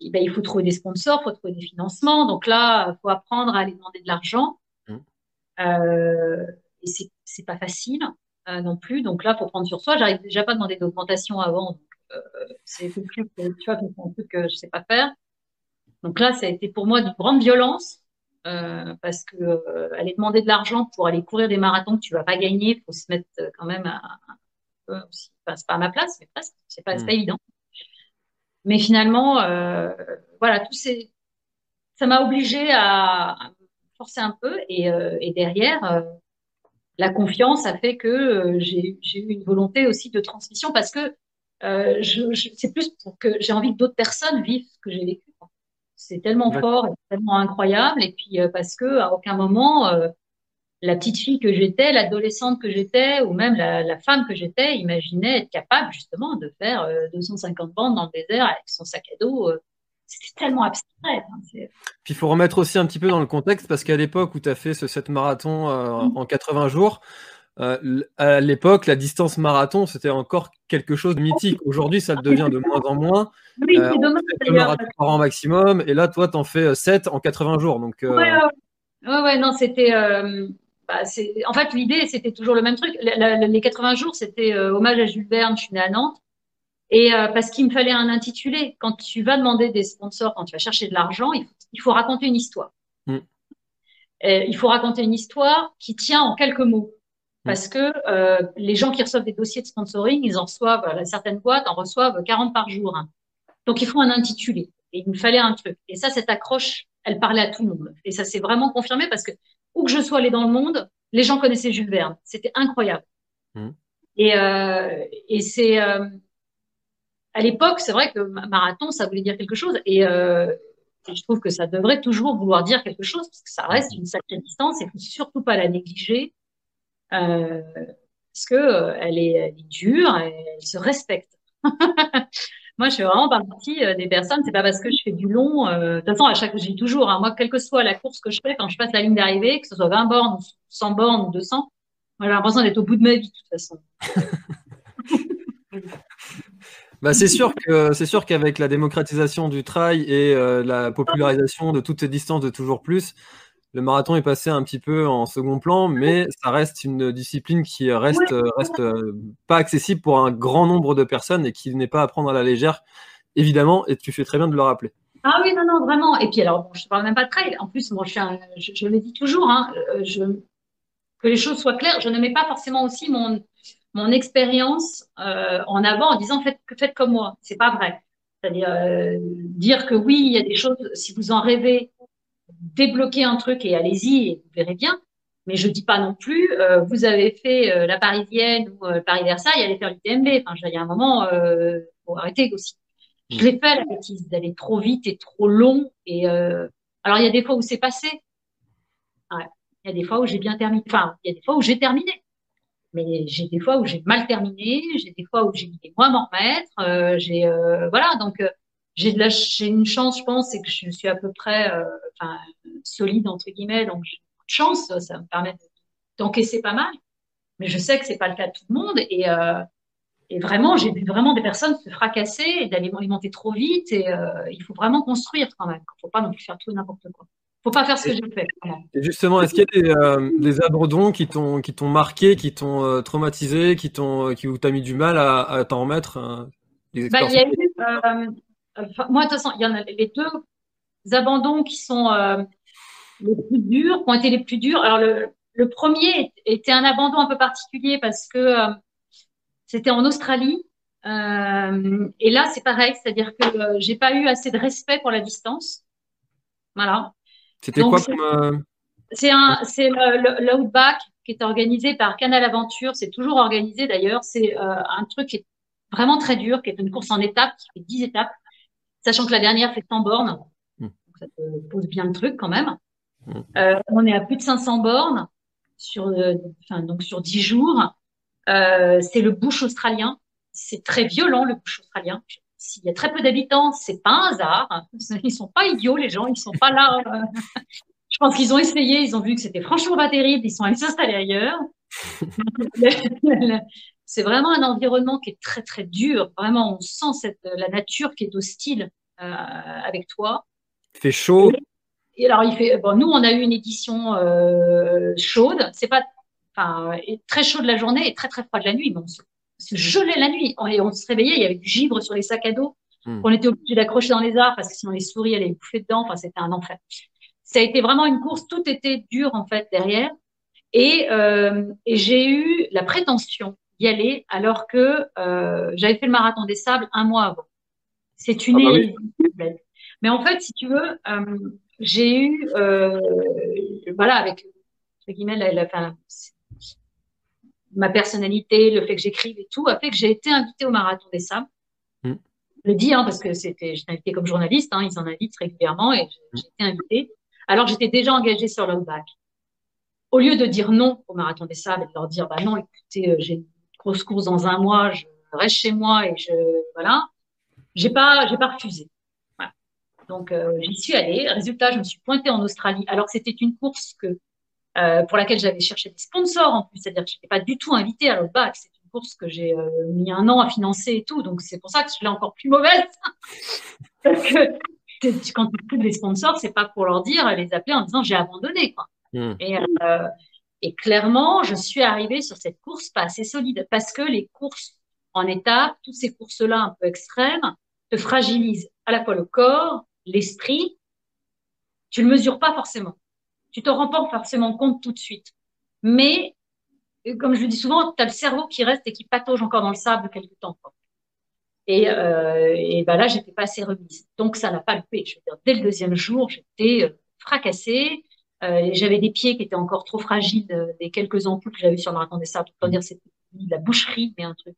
ben, il faut trouver des sponsors, il faut trouver des financements. Donc là, il faut apprendre à aller demander de l'argent. Mmh. et c'est, c'est pas facile non plus. Donc là, pour prendre sur soi, j'arrive déjà pas à demander d'augmentation avant. Donc, c'est un truc, tu vois, un truc que je sais pas faire. Donc là, ça a été pour moi d'une grande violence euh, parce que euh, aller demander de l'argent pour aller courir des marathons que tu vas pas gagner, il faut se mettre euh, quand même à, un enfin, c'est pas à ma place, mais presque, c'est pas, pas mm. évident. Mais finalement, euh, voilà, tout ces, ça m'a obligé à, à, forcer un peu et, euh, et derrière, euh, la confiance a fait que j'ai eu une volonté aussi de transmission parce que je, je, c'est plus pour que j'ai envie que d'autres personnes vivent ce que j'ai vécu c'est tellement fort et tellement incroyable. Et puis euh, parce que à aucun moment euh, la petite fille que j'étais, l'adolescente que j'étais, ou même la, femme que j'étais, imaginait être capable justement de faire 250 euh, bandes dans le désert avec son sac à dos. c'était tellement abstrait. Hein, puis il faut remettre aussi un petit peu dans le contexte parce qu'à l'époque où tu as fait ce 7 marathon mmh. en 80 jours, euh, à l'époque, la distance marathon, c'était encore quelque chose de mythique. Aujourd'hui, ça le devient de moins en moins. Oui, c'est euh, dommage. par an maximum, et là, toi, t'en fais 7 euh, en 80 jours. Donc, euh... ouais, ouais, ouais, non, c'était. Bah, en fait, l'idée, c'était toujours le même truc. les 80 jours, c'était hommage à Jules Verne, je suis née à Nantes. Et parce qu'il me fallait un intitulé. Quand tu vas demander des sponsors, quand tu vas chercher de l'argent, il, il, faut raconter une histoire. Mm. il faut raconter une histoire qui tient en quelques mots. Parce que euh, les gens qui reçoivent des dossiers de sponsoring, ils en reçoivent, euh, certaines boîtes en reçoivent 40 par jour. Hein. Donc, il faut un intitulé. Et il me fallait un truc. Et ça, cette accroche, elle parlait à tout le monde. Et ça s'est vraiment confirmé parce que où que je sois allée dans le monde, les gens connaissaient Jules Verne. C'était incroyable. Mmh. Et, euh, et c'est euh, à l'époque, c'est vrai que marathon, ça voulait dire quelque chose. Et, euh, et, je trouve que ça devrait toujours vouloir dire quelque chose parce que ça reste une sacrée distance. Il faut surtout pas la négliger. Euh, parce que euh, elle est, elle est dure, elle se respecte. Moi, je fais vraiment partie des personnes. C'est pas parce que je fais du long. de toute façon, à chaque, je dis toujours, hein, moi, quelle que soit la course que je fais, quand je passe la ligne d'arrivée, que ce soit 20 bornes, 100 bornes ou 200, moi, j'ai l'impression d'être au bout de ma vie, de toute façon. Bah, c'est sûr que c'est sûr qu'avec la démocratisation du trail et euh, la popularisation de toutes ces distances de toujours plus, le marathon est passé un petit peu en second plan, mais ça reste une discipline qui reste reste euh, pas accessible pour un grand nombre de personnes et qui n'est pas à prendre à la légère, évidemment. Et tu fais très bien de le rappeler. Ah oui, non, non, vraiment. Et puis alors, bon, je ne parle même pas de trail. En plus, moi, je, je, je le dis toujours, hein, euh, je, que les choses soient claires. Je ne mets pas forcément aussi mon mon expérience euh, en avant en disant faites, faites comme moi. C'est pas vrai. C'est-à-dire euh, dire que oui, il y a des choses, si vous en rêvez, débloquer un truc et allez-y et vous verrez bien. Mais je dis pas non plus, euh, vous avez fait euh, la Parisienne ou euh, Paris-Versailles, allez faire l'UTMB. Enfin, il y a un moment, euh, faut arrêter aussi. Je l'ai fait la bêtise d'aller trop vite et trop long. Et alors il y a des fois où c'est passé. Ouais. Il y a des fois où j'ai bien terminé. Enfin, il y a des fois où j'ai terminé mais j'ai des fois où j'ai mal terminé, j'ai des fois où j'ai mis des mois à m'en remettre, j'ai voilà donc j'ai de la j'ai une chance je pense c'est que je suis à peu près euh, enfin solide entre guillemets donc j'ai beaucoup de chance ça me permet d'encaisser pas mal. Mais je sais que c'est pas le cas de tout le monde et et vraiment j'ai vu vraiment des personnes se fracasser et d'aller monter trop vite et il faut vraiment construire quand même. Il faut pas non plus faire tout n'importe quoi. Faut pas faire ce que j'ai fait. Et justement, est-ce qu'il y a des, euh, des abandons qui t'ont qui t'ont marqué, qui t'ont euh, traumatisé, qui t'ont qui mis du mal à, à t'en remettre euh, bah, y a eu, euh, Moi, de toute façon, il y en a les deux abandons qui sont les plus durs, qui ont été les plus durs. Alors le, le premier était un abandon un peu particulier parce que c'était en Australie. et là, c'est pareil, c'est-à-dire que j'ai pas eu assez de respect pour la distance. Voilà. C'était quoi comme. Euh, c'est l'Outback qui est organisé par Canal Aventure. C'est toujours organisé d'ailleurs. C'est euh, un truc qui est vraiment très dur, qui est une course en étapes, qui fait 10 étapes, sachant que la dernière fait 100 bornes. Hmm. Donc ça te pose bien le truc quand même. Hmm. Euh, on est à plus de 500 bornes sur, euh, enfin, donc sur 10 jours. Euh, c'est le bush australien. C'est très violent le bush australien. S'il y a très peu d'habitants, c'est pas un hasard. Ils sont pas idiots, les gens. Ils sont pas là. Euh, je pense qu'ils ont essayé. Ils ont vu que c'était franchement pas terrible. Ils sont allés s'installer ailleurs. c'est vraiment un environnement qui est très très dur. Vraiment, on sent cette, la nature qui est hostile euh, avec toi. Il fait chaud. Et, alors, il fait. Bon, nous, on a eu une édition euh, chaude. C'est pas, enfin, très chaud de la journée et très très froid de la nuit. Mais on se se gelait la nuit. Et on se réveillait, il y avait du givre sur les sacs à dos. Hmm. On était obligé d'accrocher dans les arbres parce que sinon les souris allaient bouffer dedans. Enfin, c'était un enfer. Ça a été vraiment une course, tout était dur en fait derrière. Et, euh, et j'ai eu la prétention d'y aller alors que euh, j'avais fait le marathon des sables un mois avant. C'est une ah bah Mais en fait, si tu veux, euh, j'ai eu, euh, voilà, avec entre guillemets, la, la, ma personnalité, le fait que j'écrive et tout, a fait que j'ai été invitée au Marathon des Sables. Mm. Je le dis, hein, parce que c'était, j'étais invitée comme journaliste, hein, ils en invitent régulièrement et j'ai été invitée. Alors j'étais déjà engagée sur l'Outback. Au lieu de dire non au Marathon des Sables et de leur dire, bah non, écoutez, j'ai grosse course dans un mois, je reste chez moi et je, voilà, j'ai pas, j'ai pas refusé. Voilà. Donc euh, j'y suis allée. Résultat, je me suis pointée en Australie. Alors c'était une course que euh, pour laquelle j'avais cherché des sponsors en plus, c'est-à-dire que je n'étais pas du tout invitée à l'autre bac. C'est une course que j'ai euh, mis un an à financer et tout, donc c'est pour ça que je suis encore plus mauvaise. Parce que quand tu trouves des sponsors, c'est pas pour leur dire, les appeler en disant j'ai abandonné. Quoi. Hmm. Et, euh, et clairement, je suis arrivée sur cette course pas assez solide parce que les courses en étape, toutes ces courses-là un peu extrêmes, te fragilisent à la fois le corps, l'esprit. Tu le mesures pas forcément tu te rends pas forcément compte tout de suite. Mais, comme je le dis souvent, tu as le cerveau qui reste et qui patauge encore dans le sable quelque temps. Et, euh, et ben là, j'étais pas assez remise. Donc, ça n'a pas loupé. Je veux dire, dès le deuxième jour, j'étais euh, fracassée. Euh, j'avais des pieds qui étaient encore trop fragiles euh, des quelques ampoules que j'avais sur le marathon des sables. Pour dire, c'était de la boucherie, mais un truc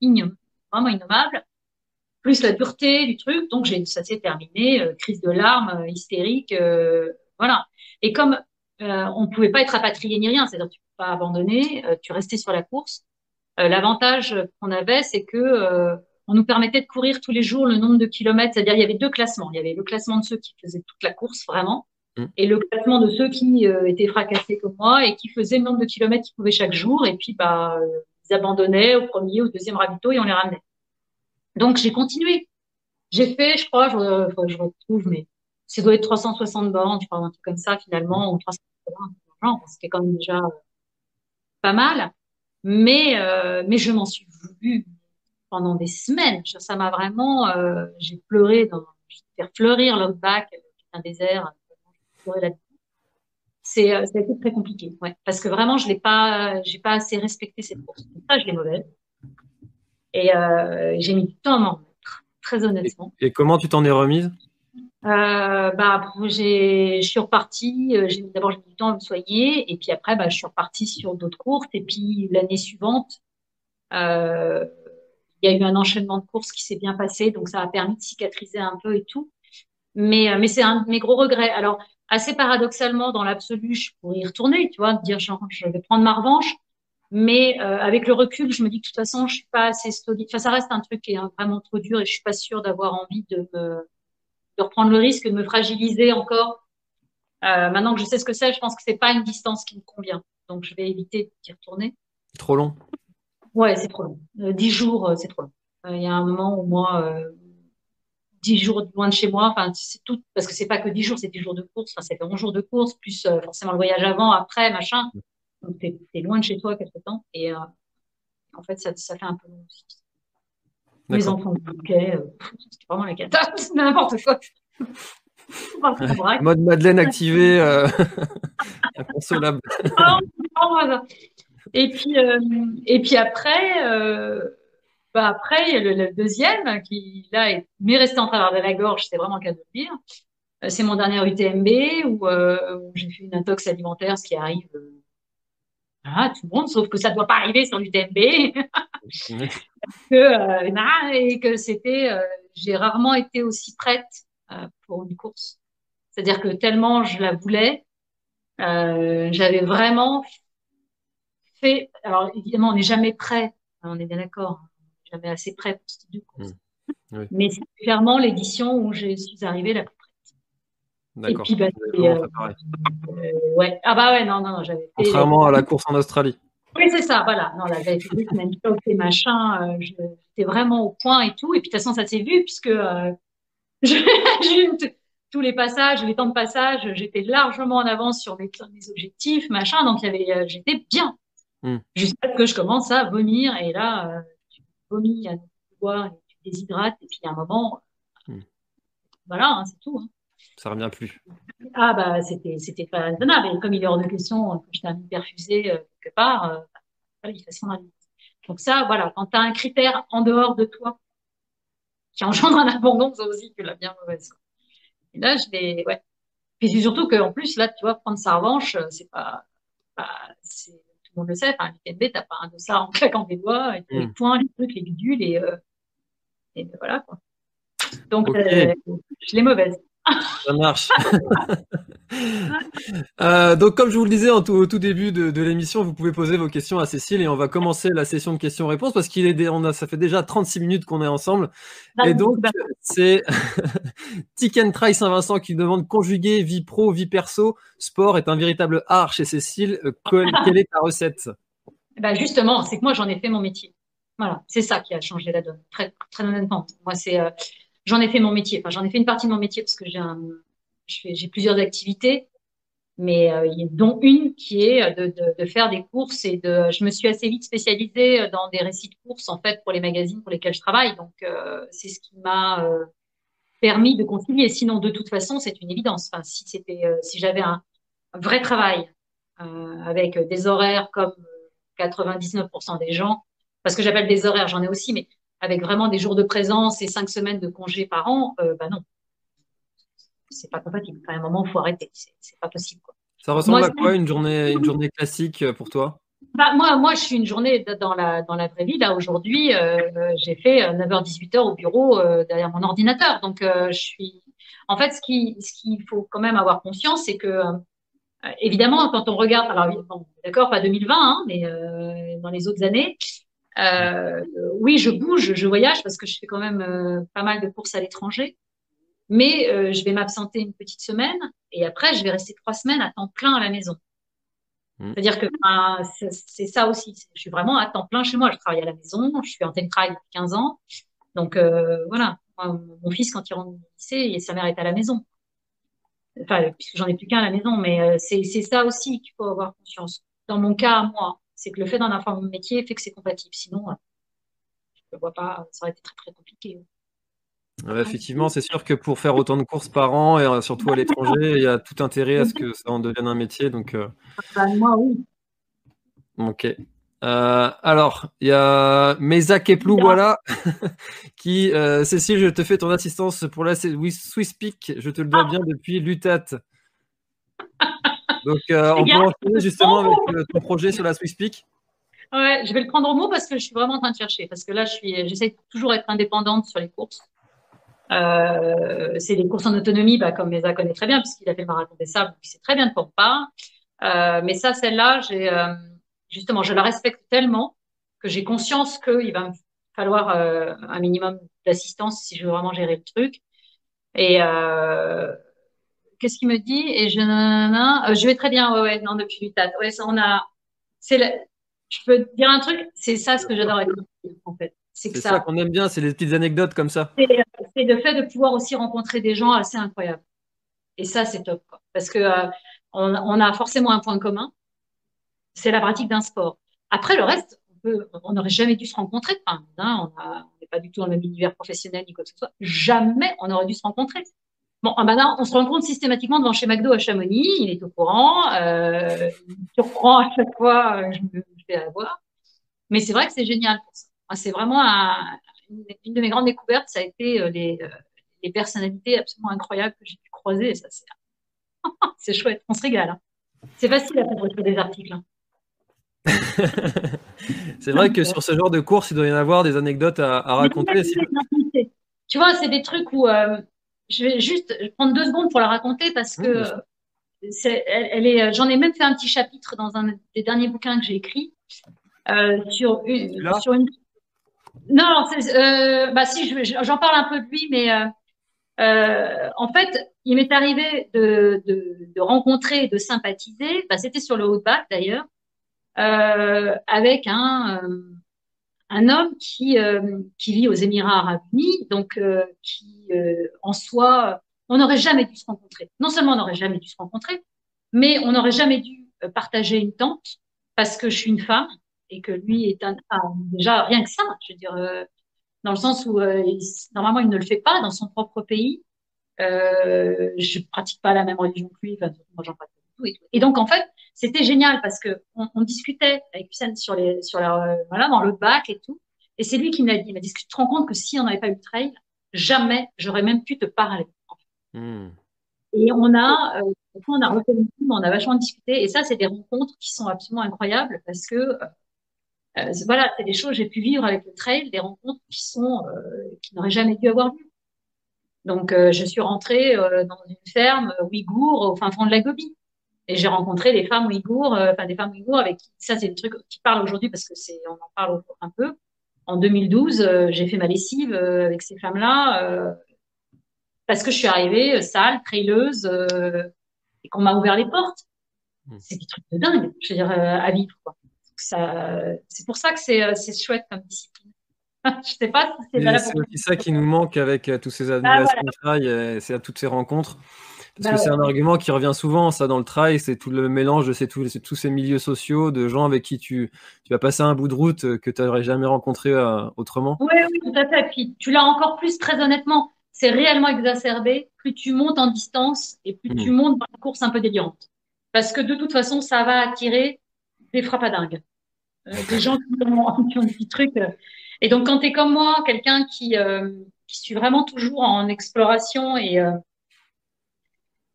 ignoble, vraiment innommable. Plus la dureté du truc. Donc, j'ai, ça s'est terminé. Euh, crise de larmes, hystérique. voilà. Et comme euh, on ne pouvait pas être rapatrié ni rien, c'est-à-dire tu ne peux pas abandonner, euh, tu restais sur la course. Euh, L'avantage qu'on avait, c'est que euh, on nous permettait de courir tous les jours le nombre de kilomètres. C'est-à-dire, il y avait deux classements. Il y avait le classement de ceux qui faisaient toute la course, vraiment, Mm. et le classement de ceux qui euh, étaient fracassés comme moi et qui faisaient le nombre de kilomètres qu'ils pouvaient chaque jour. Et puis, bah, euh, ils abandonnaient au premier, au deuxième ravito et on les ramenait. Donc, j'ai continué. J'ai fait, je crois, je, je retrouve, mais ça doit être 360 bornes, je crois, un truc comme ça, finalement, ou 380, genre, c'était quand même déjà euh, pas mal. Mais, euh, mais je m'en suis voulu pendant des semaines. Ça m'a vraiment, euh, j'ai pleuré dans, j'ai fait fleurir l'Outback, euh, un désert. C'est, euh, ça a été très compliqué, ouais, parce que vraiment, je l'ai pas, j'ai pas assez respecté cette course. Ça, je l'ai mauvaise. Et euh, j'ai mis du temps à m'en remettre, très honnêtement. Et comment tu t'en es remise? Euh, bah, je suis repartie. euh, J'ai d'abord j'ai mis du temps à me soigner, et puis après, bah, je suis repartie sur d'autres courses. Et puis l'année suivante, euh, il y a eu un enchaînement de courses qui s'est bien passé, donc ça a permis de cicatriser un peu et tout. Mais, euh, mais c'est un de mes gros regrets. Alors, assez paradoxalement, dans l'absolu, je pourrais y retourner, tu vois, dire genre, je vais prendre ma revanche. Mais euh, avec le recul, je me dis que de toute façon, je suis pas assez solide. Enfin, ça reste un truc qui est vraiment trop dur et je suis pas sûre d'avoir envie de me de reprendre le risque de me fragiliser encore. Euh, maintenant que je sais ce que c'est, je pense que c'est pas une distance qui me convient. Donc, je vais éviter d'y retourner. Trop long? Ouais, c'est trop long. Dix jours, c'est trop long. Euh, Il y a un moment où moi, euh, dix jours loin de chez moi, enfin, c'est tout, parce que c'est pas que dix jours, c'est dix jours de course, enfin, ça fait onze jours de course, plus euh, forcément le voyage avant, après, machin. Donc, t'es, t'es loin de chez toi quelque temps, et euh, en fait, ça, ça fait un peu long aussi. Les enfants bouquet, euh, c'est vraiment la cata, n'importe quoi. Mode Madeleine activé, inconsolable. Voilà. Et puis, et puis après, bah après, il y a le, le deuxième qui, là, est, m'est resté en travers de la gorge, c'est vraiment le cas de le dire. Euh, c'est mon dernier UTMB où, euh, où j'ai fait une intox alimentaire, ce qui arrive euh, à tout le monde, sauf que ça ne doit pas arriver sur l'UTMB. que, euh, nah, et que c'était, j'ai rarement été aussi prête pour une course. C'est-à-dire que tellement je la voulais, j'avais vraiment fait. Alors évidemment, on n'est jamais prêt, hein, on est bien d'accord, jamais assez prêt pour ce type de course. Mmh. Oui. Mais c'est clairement l'édition où je suis arrivée la plus prête. D'accord. puis, bah, euh. Euh, ouais. Ah bah ouais, non, non, non, j'avais fait. Contrairement à la course en Australie. Oui, c'est ça, voilà. Non, là, j'avais fait des semaines choc et machin. Euh, J'étais vraiment au point et tout. Et puis, de toute façon, ça s'est vu puisque euh, je- tous les passages, les temps de passage, j'étais largement en avance sur mes, mes objectifs, machin. Donc, il y avait, euh, j'étais bien. Hmm. Jusqu'à ce que je commence à vomir. Et là, euh, vomis à boire et tu déshydrates. Et puis, à un moment, Hmm. voilà, hein, c'est tout. hein. Ça revient plus. Ah bah c'était c'était pas raisonnable et comme il est hors de question euh, que je termine perfusé euh, quelque part, euh, voilà, il fait son avis. Donc ça, voilà, quand tu as un critère en dehors de toi qui engendre un abandon, ça aussi que la bien mauvaise. Et là, je l'ai, ouais. Puis c'est surtout qu'en plus, là, tu vois, prendre sa revanche, euh, c'est pas, pas c'est, tout le monde le sait, enfin, l'UTMB, t'as pas un dossard en claquant des doigts, et les Mm. points, les trucs, les bidules, et, euh, et voilà, quoi. Donc, euh, je l'ai mauvaise. Ça marche. Euh, donc, comme je vous le disais en tout- au tout début de, de l'émission, vous pouvez poser vos questions à Cécile et on va commencer la session de questions-réponses parce qu'il est, on a, ça fait déjà 36 minutes qu'on est ensemble. Et donc, c'est Tick and Try Saint-Vincent qui demande conjuguer vie pro, vie perso. Sport est un véritable art chez Cécile. Quelle, quelle est ta recette? Ben justement, c'est que moi, j'en ai fait mon métier. Voilà, c'est ça qui a changé la donne. Très, très honnêtement, moi, c'est, euh, j'en ai fait mon métier. Enfin, j'en ai fait une partie de mon métier parce que j'ai un, j'ai plusieurs activités, mais euh, dont une qui est de, de, faire des courses et de. Je me suis assez vite spécialisée dans des récits de courses en fait pour les magazines pour lesquels je travaille. Donc, euh, c'est ce qui m'a euh, permis de concilier. Sinon, de toute façon, c'est une évidence. Enfin, si c'était, euh, si j'avais un, vrai travail euh, avec des horaires comme 99% des gens, parce que j'appelle des horaires, j'en ai aussi, mais avec vraiment des jours de présence et cinq semaines de congés par an, euh, bah non, c'est pas compatible. À un moment, il faut arrêter. C'est pas possible. Quoi. Ça ressemble Moi, à quoi une journée, une journée classique euh, pour toi? Bah, moi, moi, je suis une journée dans la dans la vraie vie. Là, aujourd'hui, euh, j'ai fait 9h-18h au bureau euh, derrière mon ordinateur. Donc, euh, je suis. En fait, ce qui ce qu'il faut quand même avoir conscience, c'est que euh, évidemment, quand on regarde, alors bon, d'accord, pas 2020, hein, mais euh, dans les autres années, Euh, oui, je bouge, je voyage parce que je fais quand même euh, pas mal de courses à l'étranger. Mais euh, je vais m'absenter une petite semaine et après, je vais rester trois semaines à temps plein à la maison. Mm. C'est-à-dire que c'est ça aussi. Je suis vraiment à temps plein chez moi. Je travaille à la maison, je suis en télétravail depuis 15 ans. Donc voilà, mon fils, quand il rentre au lycée, sa mère est à la maison. Enfin, puisque j'en ai plus qu'un à la maison, mais c'est ça aussi qu'il faut avoir conscience. Dans mon cas, moi, c'est que le fait d'en avoir mon métier fait que c'est compatible. Sinon, euh, je ne vois pas, ça aurait été très très compliqué. effectivement, c'est sûr que pour faire autant de courses par an et euh, surtout à l'étranger, il y a tout intérêt à ce que ça en devienne un métier. Donc, euh. bah, moi, oui. Ok. alors, il y a Mesa Keplou, voilà, qui, Cécile, je te fais ton assistance pour la Swiss Peak, je te le dois bien depuis l'UTAT. Donc, euh, on peut enchaîner justement avec euh, ton projet sur la Swiss Peak. Ouais, je vais le prendre au mot parce que je suis vraiment en train de chercher. Parce que là, j'essaie toujours d'être indépendante sur les courses. Euh, c'est les courses en autonomie, bah, comme Mesa connaît très bien, puisqu'il a fait le marathon des sables, il sait très bien de quoi on parle. Mais ça, celle-là, j'ai justement, je la respecte tellement que j'ai conscience qu'il va me falloir un minimum d'assistance si je veux vraiment gérer le truc. Et qu'est-ce qu'il me dit? Et je, euh, je vais très bien, ouais, ouais, non, depuis l'UTAT. Ouais, ça, on a, c'est je peux te dire un truc, c'est ça ce que j'adore être en fait. C'est ça, ça qu'on aime bien, c'est les petites anecdotes comme ça. C'est le fait de pouvoir aussi rencontrer des gens assez incroyables. Et ça, c'est top, quoi. Parce que euh, on, on, a forcément un point commun, c'est la pratique d'un sport. Après, le reste, on n'aurait jamais dû se rencontrer. Enfin, hein, on n'est pas du tout dans le même univers professionnel ni quoi que ce soit. Jamais on aurait dû se rencontrer. Bon, ah, maintenant, on se rencontre systématiquement devant chez McDo à Chamonix. Il est au courant. Euh, il surprend à chaque fois. Euh, je me fais avoir. Mais c'est vrai que c'est génial pour ça. C'est vraiment une, de mes grandes découvertes. Ça a été euh, les, euh, les personnalités absolument incroyables que j'ai pu croiser. Ça, c'est, c'est chouette. On se régale. Hein. C'est facile à faire des articles. Hein. c'est vrai que sur ce genre de course, il doit y en avoir des anecdotes à, à raconter. Tu vois, c'est des trucs où euh, je vais juste prendre deux secondes pour la raconter parce que c'est, elle, est, j'en ai même fait un petit chapitre dans un des derniers bouquins que j'ai écrit euh, sur une, sur une. Non, euh, bah si, j'en parle un peu de lui, mais euh, euh, en fait, il m'est arrivé de, de, de rencontrer, de sympathiser. Bah, c'était sur le haut de bac d'ailleurs, euh, avec un un homme qui, euh, qui vit aux Émirats arabes unis, donc euh, qui, euh, en soi, on n'aurait jamais dû se rencontrer. Non seulement on n'aurait jamais dû se rencontrer, mais on n'aurait jamais dû partager une tente parce que je suis une femme et que lui est un... déjà, rien que ça, je veux dire, dans le sens où normalement il ne le fait pas dans son propre pays. Euh, je pratique pas la même religion que lui, enfin, moi j'en pratique tout et tout. Et donc en fait, c'était génial parce que on, on discutait avec Hussein sur les, sur la, voilà, dans le bac et tout. Et c'est lui qui me l'a dit. Il m'a dit, tu te rends compte que si on n'avait pas eu le trail, jamais j'aurais même pu te parler. Hmm. Et on a, euh, on a reconnu, on a vachement discuté. Et ça, c'est des rencontres qui sont absolument incroyables parce que, euh, euh voilà, c'est des choses que j'ai pu vivre avec le trail, des rencontres qui sont, euh, qui n'auraient jamais dû avoir lieu. Donc, euh, je suis rentrée dans une ferme ouïghour au fin fond de la Gobi. Et j'ai rencontré des femmes ouïghours, euh, enfin des femmes ouïghours avec qui, ça c'est le truc qui parle aujourd'hui parce que c'est, on en parle un peu. En 2012, euh, j'ai fait ma lessive euh, avec ces femmes-là parce que je suis arrivée sale, traileuse et qu'on m'a ouvert les portes. Hmm. C'est des trucs de dingue, je veux dire, à vivre. Quoi. Ça, c'est pour ça que c'est, c'est chouette comme discipline. je sais pas si c'est C'est aussi ça qui nous manque avec tous ces animations ah, voilà. c'est à toutes ces rencontres. Parce bah que c'est un argument qui revient souvent, ça, dans le trail, c'est tout le mélange de ces, tous, tous, ces milieux sociaux, de gens avec qui tu, tu vas passer un bout de route euh, que tu n'aurais jamais rencontré euh, autrement. Oui, oui, tout à fait. Puis tu l'as encore plus, très honnêtement, c'est réellement exacerbé. Plus tu montes en distance et plus tu hmm. montes dans une course un peu délirante. Parce que de toute façon, ça va attirer des frappadingues. Euh, des gens qui ont, qui ont, des petits trucs. Et donc, quand tu es comme moi, quelqu'un qui, euh, qui suit vraiment toujours en exploration et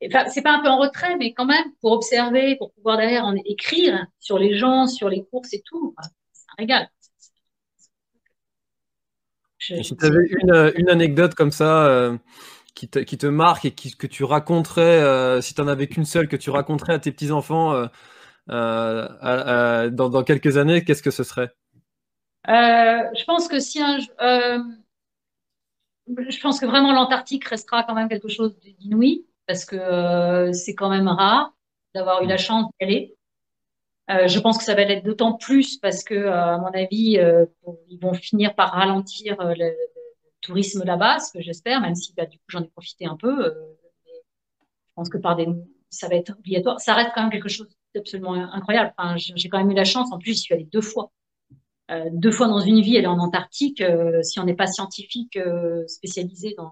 c'est pas un peu en retrait, mais quand même, pour observer, pour pouvoir derrière en écrire sur les gens, sur les courses et tout, c'est un régal. si tu avais une, une, anecdote comme ça euh, qui, te, qui, te, marque et qui, que tu raconterais, euh, si tu n'en avais qu'une seule, que tu raconterais à tes petits-enfants euh, dans, dans, quelques années, qu'est-ce que ce serait? Je pense que si un, je pense que vraiment l'Antarctique restera quand même quelque chose d'inouï parce que c'est quand même rare d'avoir eu la chance d'y aller. Euh, je pense que ça va l'être d'autant plus parce que, euh, à mon avis, euh, ils vont finir par ralentir le, le, tourisme là-bas, ce que j'espère, même si bah, du coup j'en ai profité un peu. je pense que par des, ça va être obligatoire. Ça reste quand même quelque chose d'absolument incroyable. Enfin, j'ai quand même eu la chance. En plus, j'y suis allée deux fois. deux fois dans une vie, aller en Antarctique. si on n'est pas scientifique spécialisé dans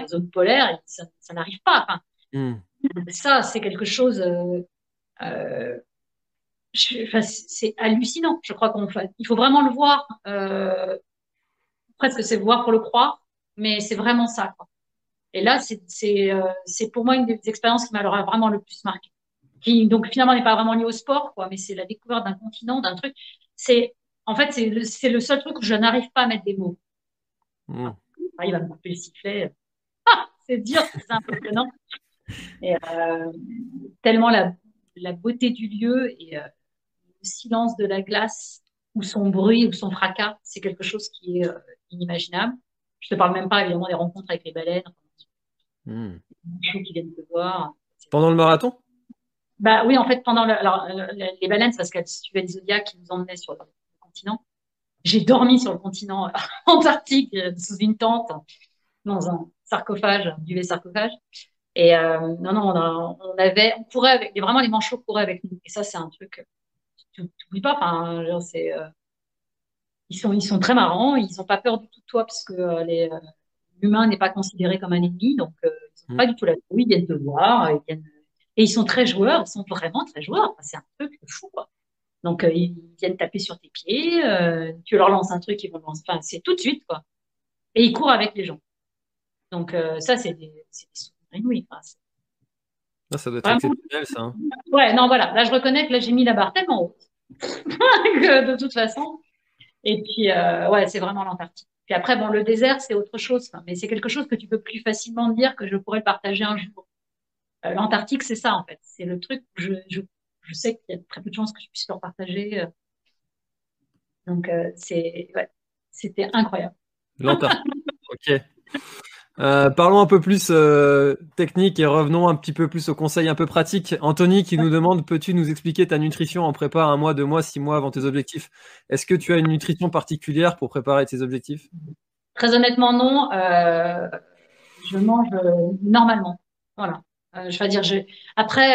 les zones polaires, ça, ça n'arrive pas. Enfin, hmm. Ça, c'est quelque chose. Euh, c'est hallucinant. Je crois qu'on. Il faut vraiment le voir. Euh, presque c'est voir pour le croire, mais c'est vraiment ça. Quoi. Et là, c'est euh, pour moi une des expériences qui m'a vraiment le plus marqué. Qui donc finalement n'est pas vraiment lié au sport, quoi, mais c'est la découverte d'un continent, d'un truc. C'est en fait c'est le, le, seul truc où je n'arrive pas à mettre des mots. Mmh. Ah, il va me couper le sifflet. Ah, c'est dire, c'est impressionnant. Et euh, tellement la, la, beauté du lieu et euh, le silence de la glace ou son bruit ou son fracas, c'est quelque chose qui est euh, inimaginable. Je te parle même pas évidemment des rencontres avec les baleines, hmm. qui viennent te voir. Pendant le marathon? Bah oui, en fait, pendant le, alors, les baleines, c'est parce qu'elles suivaient les zodiacs qui nous emmenaient sur le continent. J'ai dormi sur le continent antarctique sous une tente dans un sarcophage, un duvet sarcophage. Et euh, non, non, on, on, avait, on courait avec, vraiment les manchots couraient avec nous. Et ça, c'est un truc tu n'oublies pas. Enfin, c'est, euh, ils sont, ils sont très marrants. Ils n'ont pas peur du tout de toi parce que euh, euh, l'humain n'est pas considéré comme un ennemi. Donc, ils n'ont mm. pas du tout la trouille. Ils viennent te voir. Ils viennent, et ils sont très joueurs. Ils sont vraiment très joueurs. c'est un truc fou, quoi. Donc, ils viennent taper sur tes pieds. tu leur lances un truc, ils vont lancer. Enfin, c'est tout de suite, quoi. Et ils courent avec les gens. Donc, ça, c'est des, c'est des inouïs. Enfin, ah, ça doit être exceptionnel, ça. Hein. Ouais, non, voilà. Là, je reconnais que là, j'ai mis la barre tellement haute. de toute façon. Et puis, euh, ouais, c'est vraiment l'Antarctique. Puis après, bon, le désert, c'est autre chose. mais c'est quelque chose que tu peux plus facilement dire que je pourrais partager un jour. Euh, L'Antarctique, c'est ça, en fait. C'est le truc où je, je, je sais qu'il y a très peu de chances que je puisse le partager. Euh. Donc, c'est, ouais, c'était incroyable. L'Antarctique. ok. Euh, parlons un peu plus euh, technique et revenons un petit peu plus aux conseils un peu pratiques. Anthony qui nous demande peux-tu nous expliquer ta nutrition en prépare un mois, deux mois, six mois avant tes objectifs? Est-ce que tu as une nutrition particulière pour préparer tes objectifs? Très honnêtement, non. Euh, je mange normalement. Voilà. je vais dire, après,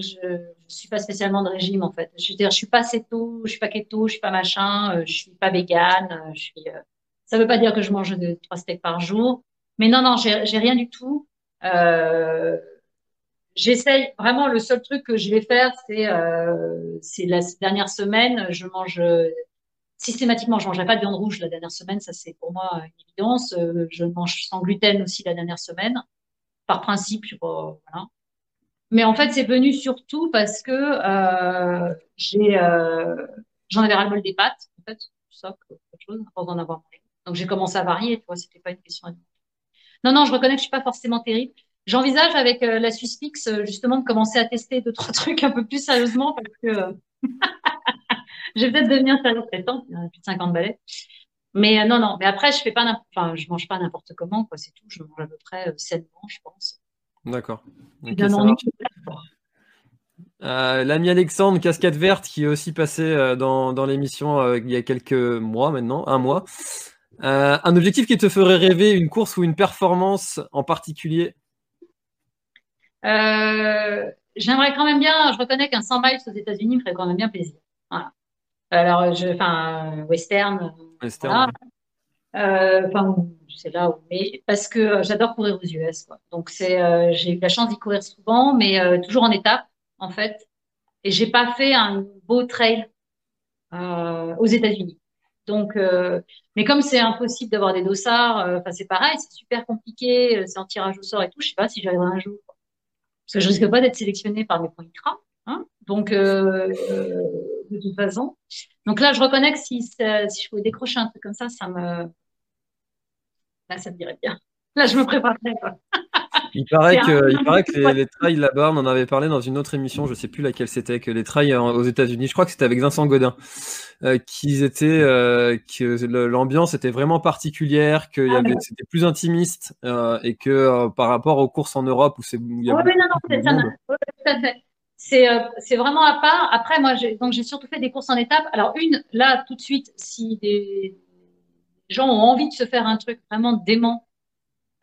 je ne suis pas spécialement de régime en fait. Je veux dire, je suis pas céto, je suis pas keto, je suis pas machin, je suis pas végane. Ça veut pas dire que je mange trois steaks par jour. Mais non, non, j'ai rien du tout. Euh, J'essaye vraiment. Le seul truc que je vais faire, c'est euh, la dernière semaine, je mange systématiquement. Je mangeais pas de viande rouge la dernière semaine. Ça, c'est pour moi une évidence. Euh, je mange sans gluten aussi la dernière semaine, par principe. Voilà. Mais en fait, c'est venu surtout parce que j'en avais ras-le-bol des pâtes, en fait, ça, autre chose, avant d'en avoir mangé. Donc j'ai commencé à varier. Tu vois, c'était pas une question. Non, non, je reconnais que je suis pas forcément terrible. J'envisage avec euh, la Suisse euh, justement de commencer à tester deux trois trucs un peu plus sérieusement parce que euh, je vais peut-être devenir sérieuse traitant, il y a plus de 50 balais. Mais non, non. Mais après, je fais pas, enfin, je mange pas n'importe comment, quoi. C'est tout. Je mange à peu près sainement, je pense. D'accord. L'ami Alexandre, casquette verte, qui est aussi passé dans, dans l'émission il y a quelques mois maintenant, un mois, euh, un objectif qui te ferait rêver, une course ou une performance en particulier euh, J'aimerais quand même bien, je reconnais qu'un 100 miles aux États-Unis me ferait quand même bien plaisir. Voilà. Alors, je, enfin, western. Western. Euh, enfin, c'est là où, mais parce que j'adore courir aux US, quoi. Donc c'est, j'ai eu la chance d'y courir souvent, mais toujours en étape, en fait. Et j'ai pas fait un beau trail aux États-Unis. Donc, euh, mais comme c'est impossible d'avoir des dossards, euh, c'est pareil, c'est super compliqué, euh, c'est en tirage au sort et tout. Je sais pas si j'arriverai un jour, parce que je risque pas d'être sélectionnée par mes points. Hein donc, de toute façon. Donc là, je reconnais que si, si je pouvais décrocher un truc comme ça, ça me, là, ça me dirait bien. Là, je me préparerais. Il paraît que, il paraît que les, les trails là-bas, on en avait parlé dans une autre émission, je sais plus laquelle c'était, que les trails aux États-Unis, je crois que c'était avec Vincent Godin, euh, qu'ils étaient, euh, que l'ambiance était vraiment particulière, que ah, c'était plus intimiste euh, et que euh, par rapport aux courses en Europe où c'est. Oui, non, non, c'est euh, c'est vraiment à part. Après, moi, j'ai surtout fait des courses en étapes. Alors une, là, tout de suite, si des gens ont envie de se faire un truc vraiment dément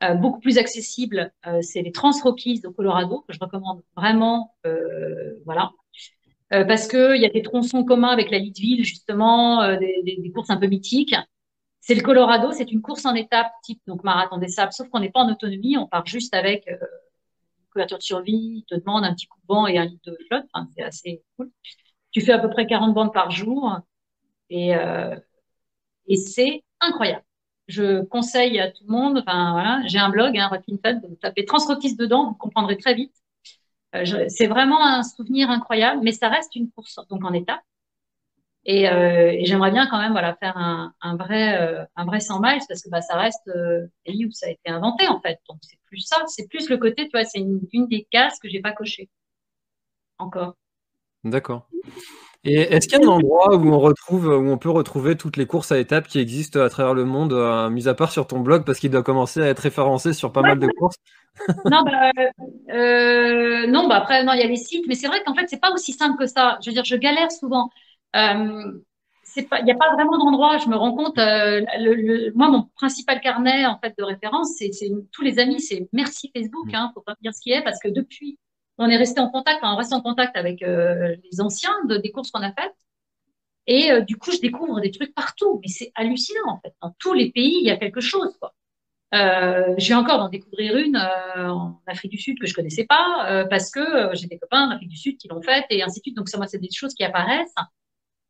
euh, beaucoup plus accessible, euh, c'est les Trans Rockies au Colorado que je recommande vraiment, euh, voilà, parce que il y a des tronçons communs avec la Leadville justement, des, des, des, courses un peu mythiques. C'est le Colorado, c'est une course en étape type donc marathon des sables, sauf qu'on n'est pas en autonomie, on part juste avec une couverture de survie, te demande un petit coup de vent et un litre de flotte, enfin, c'est assez cool. Tu fais à peu près 40 bandes par jour et et c'est incroyable je conseille à tout le monde, enfin voilà, j'ai un blog, hein, Fed, vous tapez Transrotis dedans, vous comprendrez très vite. Euh, c'est vraiment un souvenir incroyable, mais ça reste une course donc en étape. Et, euh, et j'aimerais bien quand même voilà faire un, vrai euh, un vrai 100 miles parce que bah ça reste euh, pays où ça a été inventé en fait. Donc c'est plus ça, c'est plus le côté, tu c'est une, une des cases que j'ai pas coché encore. D'accord. Et est-ce qu'il y a un endroit où on retrouve, où on peut retrouver toutes les courses à étapes qui existent à travers le monde, euh, mis à part sur ton blog, parce qu'il doit commencer à être référencé sur pas mal de courses? Non, bah, euh, non, bah après, non, il y a les sites, mais c'est vrai qu'en fait, c'est pas aussi simple que ça. Je veux dire, je galère souvent. Euh, il n'y a pas vraiment d'endroit. Je me rends compte. Euh, le, moi, mon principal carnet en fait de référence, c'est tous les amis. C'est merci Facebook. Hein, faut pas dire ce qui est parce que depuis on est resté en contact, on reste en contact avec euh, les anciens de, des courses qu'on a faites. Et euh, du coup, je découvre des trucs partout. Mais c'est hallucinant, en fait. Dans tous les pays, il y a quelque chose, quoi. Euh, encore en découvrir une euh, en Afrique du Sud que je connaissais pas parce que j'ai des copains en Afrique du Sud qui l'ont faite et ainsi de suite. Donc ça, moi, c'est des choses qui apparaissent.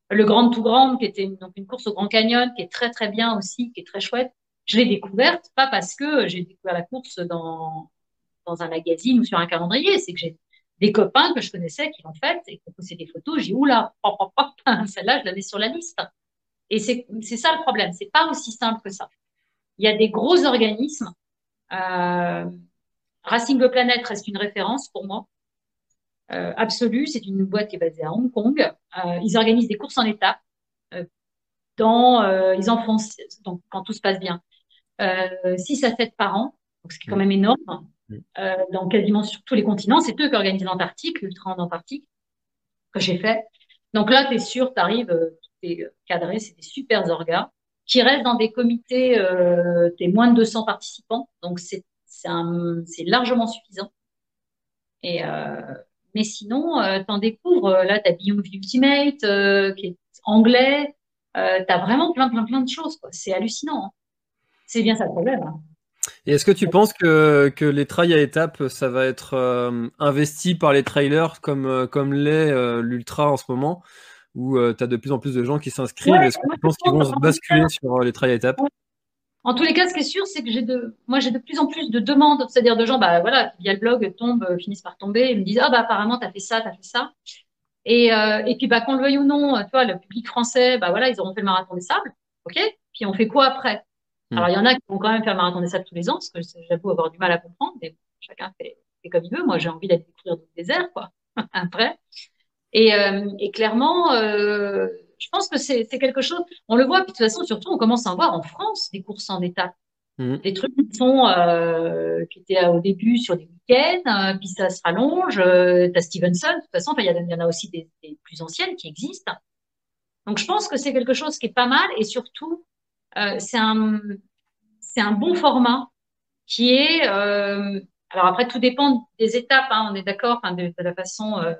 Le Grand Tout Grand, qui était une, donc une course au Grand Canyon, qui est très très bien aussi, qui est très chouette. Je l'ai découverte pas parce que j'ai découvert la course dans dans un magazine ou sur un calendrier. C'est que j'ai des copains que je connaissais qui l'ont fait et qui ont posté des photos. J'ai oula, celle-là, je la mets sur la liste. Et c'est ça le problème. C'est pas aussi simple que ça. Il y a des gros organismes. Euh, Racing the Planet reste une référence pour moi. Euh, absolue. C'est une boîte qui est basée à Hong Kong. Euh, ils organisent des courses en étapes. Euh, dans, ils en font, donc, quand tout se passe bien, 6 à 7 par an. Donc, ce qui est quand même énorme. Euh, dans quasiment sur tous les continents. C'est eux qui organisent l'Antarctique, l'Ultra en Antarctique, que j'ai fait. Donc là, tu es sûr, tu arrives, tu es cadré, c'est des super orgas qui restent dans des comités, euh, tu es moins de 200 participants, donc c'est largement suffisant. Et, euh, mais sinon, euh, tu en découvres, là, tu as Beyond Ultimate, euh, qui est anglais, euh, tu as vraiment plein, plein, plein de choses. C'est hallucinant. Hein. C'est bien ça le problème. Hein. Et est-ce que tu penses que, que les trails à étapes, ça va être euh, investi par les trailers comme, euh, comme l'est euh, l'ultra en ce moment, où tu as de plus en plus de gens qui s'inscrivent? Est-ce que tu penses qu'ils vont se basculer sur les trails à étapes? En tous les cas, ce qui est sûr, c'est que j'ai de, moi, j'ai de plus en plus de demandes, c'est-à-dire de gens, bah voilà, via le blog, tombent, finissent par tomber, et me disent, ah bah apparemment, tu as fait ça, tu as fait ça. Et, et puis, bah, qu'on le veuille ou non, tu vois, le public français, bah voilà, ils auront fait le marathon des sables, ok. Puis on fait quoi après? Hmm. Alors, il y en a qui vont quand même faire marathon des sables tous les ans, parce que j'avoue avoir du mal à comprendre, mais chacun fait, comme il veut. Moi, j'ai envie d'aller découvrir d'autres déserts, quoi, après. Et, euh, et clairement, euh, je pense que c'est quelque chose, on le voit, puis de toute façon, surtout, on commence à en voir en France des courses en étapes. Mmh. Des trucs qui sont, euh, qui étaient au début sur des week-ends, euh, puis ça se rallonge. Euh, T'as Stevenson, de toute façon, il y, y, en a aussi des, des, plus anciennes qui existent. Donc, je pense que c'est quelque chose qui est pas mal et surtout, euh, c'est un, un bon format qui est, euh, alors après tout dépend des étapes, hein, on est d'accord, de, de, la façon euh,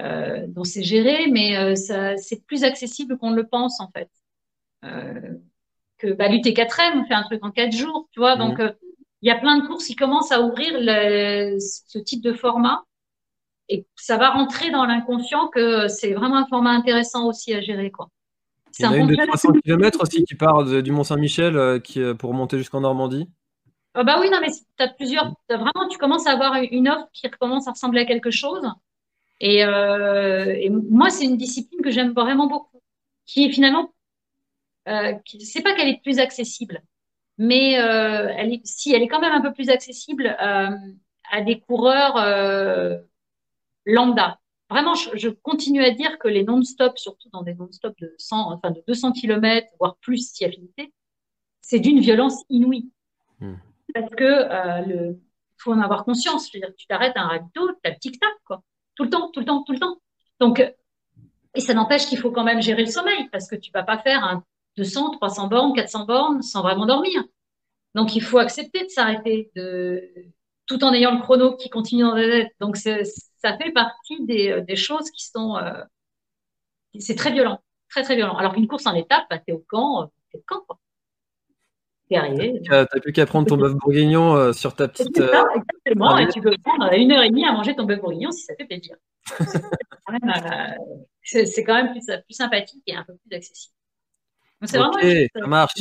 euh, dont c'est géré, mais euh, c'est plus accessible qu'on le pense en fait. Euh, que bah, l'UT4M, on fait un truc en quatre jours, tu vois, donc mmh. il y a plein de courses qui commencent à ouvrir le, ce type de format et ça va rentrer dans l'inconscient que c'est vraiment un format intéressant aussi à gérer, quoi. Il y en a une de 300 km aussi qui part du Mont-Saint-Michel euh, qui, euh, pour monter jusqu'en Normandie. Ah bah oui, non, mais tu as plusieurs. vraiment, tu commences à avoir une offre qui commence à ressembler à quelque chose. Et, euh, et moi, c'est une discipline que j'aime vraiment beaucoup, qui est finalement, euh, c'est pas qu'elle est plus accessible, mais elle est, si elle est quand même un peu plus accessible à des coureurs lambda. Vraiment, je, continue à dire que les non-stop, surtout dans des non-stop de 100, enfin de 200 km, voire plus si affinité, c'est d'une violence inouïe. Hmm. Parce que euh, le, faut en avoir conscience. Je veux dire, tu t'arrêtes à un ravito, t'as le tic-tac, quoi. Tout le temps, tout le temps, tout le temps. Donc, et ça n'empêche qu'il faut quand même gérer le sommeil parce que tu vas pas faire un 200, 300 bornes, 400 bornes sans vraiment dormir. Donc, il faut accepter de s'arrêter, de, tout en ayant le chrono qui continue dans la tête. Donc, ça fait partie des, euh, des choses qui sont, euh, c'est très violent, très, très violent. Alors qu'une course en étape, bah, t'es au camp, euh, t'es au camp, quoi. T'es arrivé. T'as plus qu'à prendre ton bœuf bourguignon sur ta petite. Ça, exactement, et tu peux prendre une heure et demie à manger ton bœuf bourguignon si ça fait plaisir. c'est quand même plus, plus sympathique et un peu plus accessible. Ok, ça marche.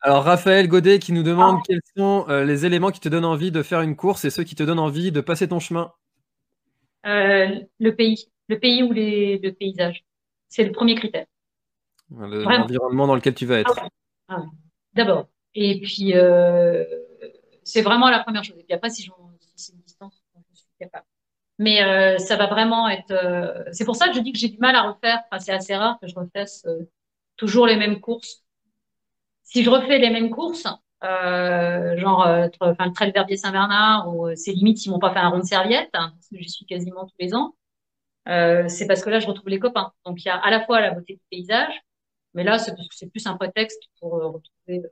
Alors Raphaël Godet qui nous demande ah. quels sont les éléments qui te donnent envie de faire une course et ceux qui te donnent envie de passer ton chemin. Euh, le pays, le pays ou les, le paysage. C'est le premier critère. L'environnement dans lequel tu vas être. Ah ah D'abord. Et puis, euh, c'est vraiment la première chose. Et puis après, si, c'est une distance, je suis capable. Mais ça va vraiment être. c'est pour ça que je dis que j'ai du mal à refaire. Enfin, c'est assez rare que je refasse toujours les mêmes courses. Si je refais les mêmes courses, euh, genre euh, enfin, le trail Verbier Saint-Bernard, ou euh, c'est limite s'ils m'ont pas fait un rond de serviette, hein, parce que j'y suis quasiment tous les ans, euh, c'est parce que là je retrouve les copains. Donc il y a à la fois la beauté du paysage, mais là c'est c'est plus un prétexte pour retrouver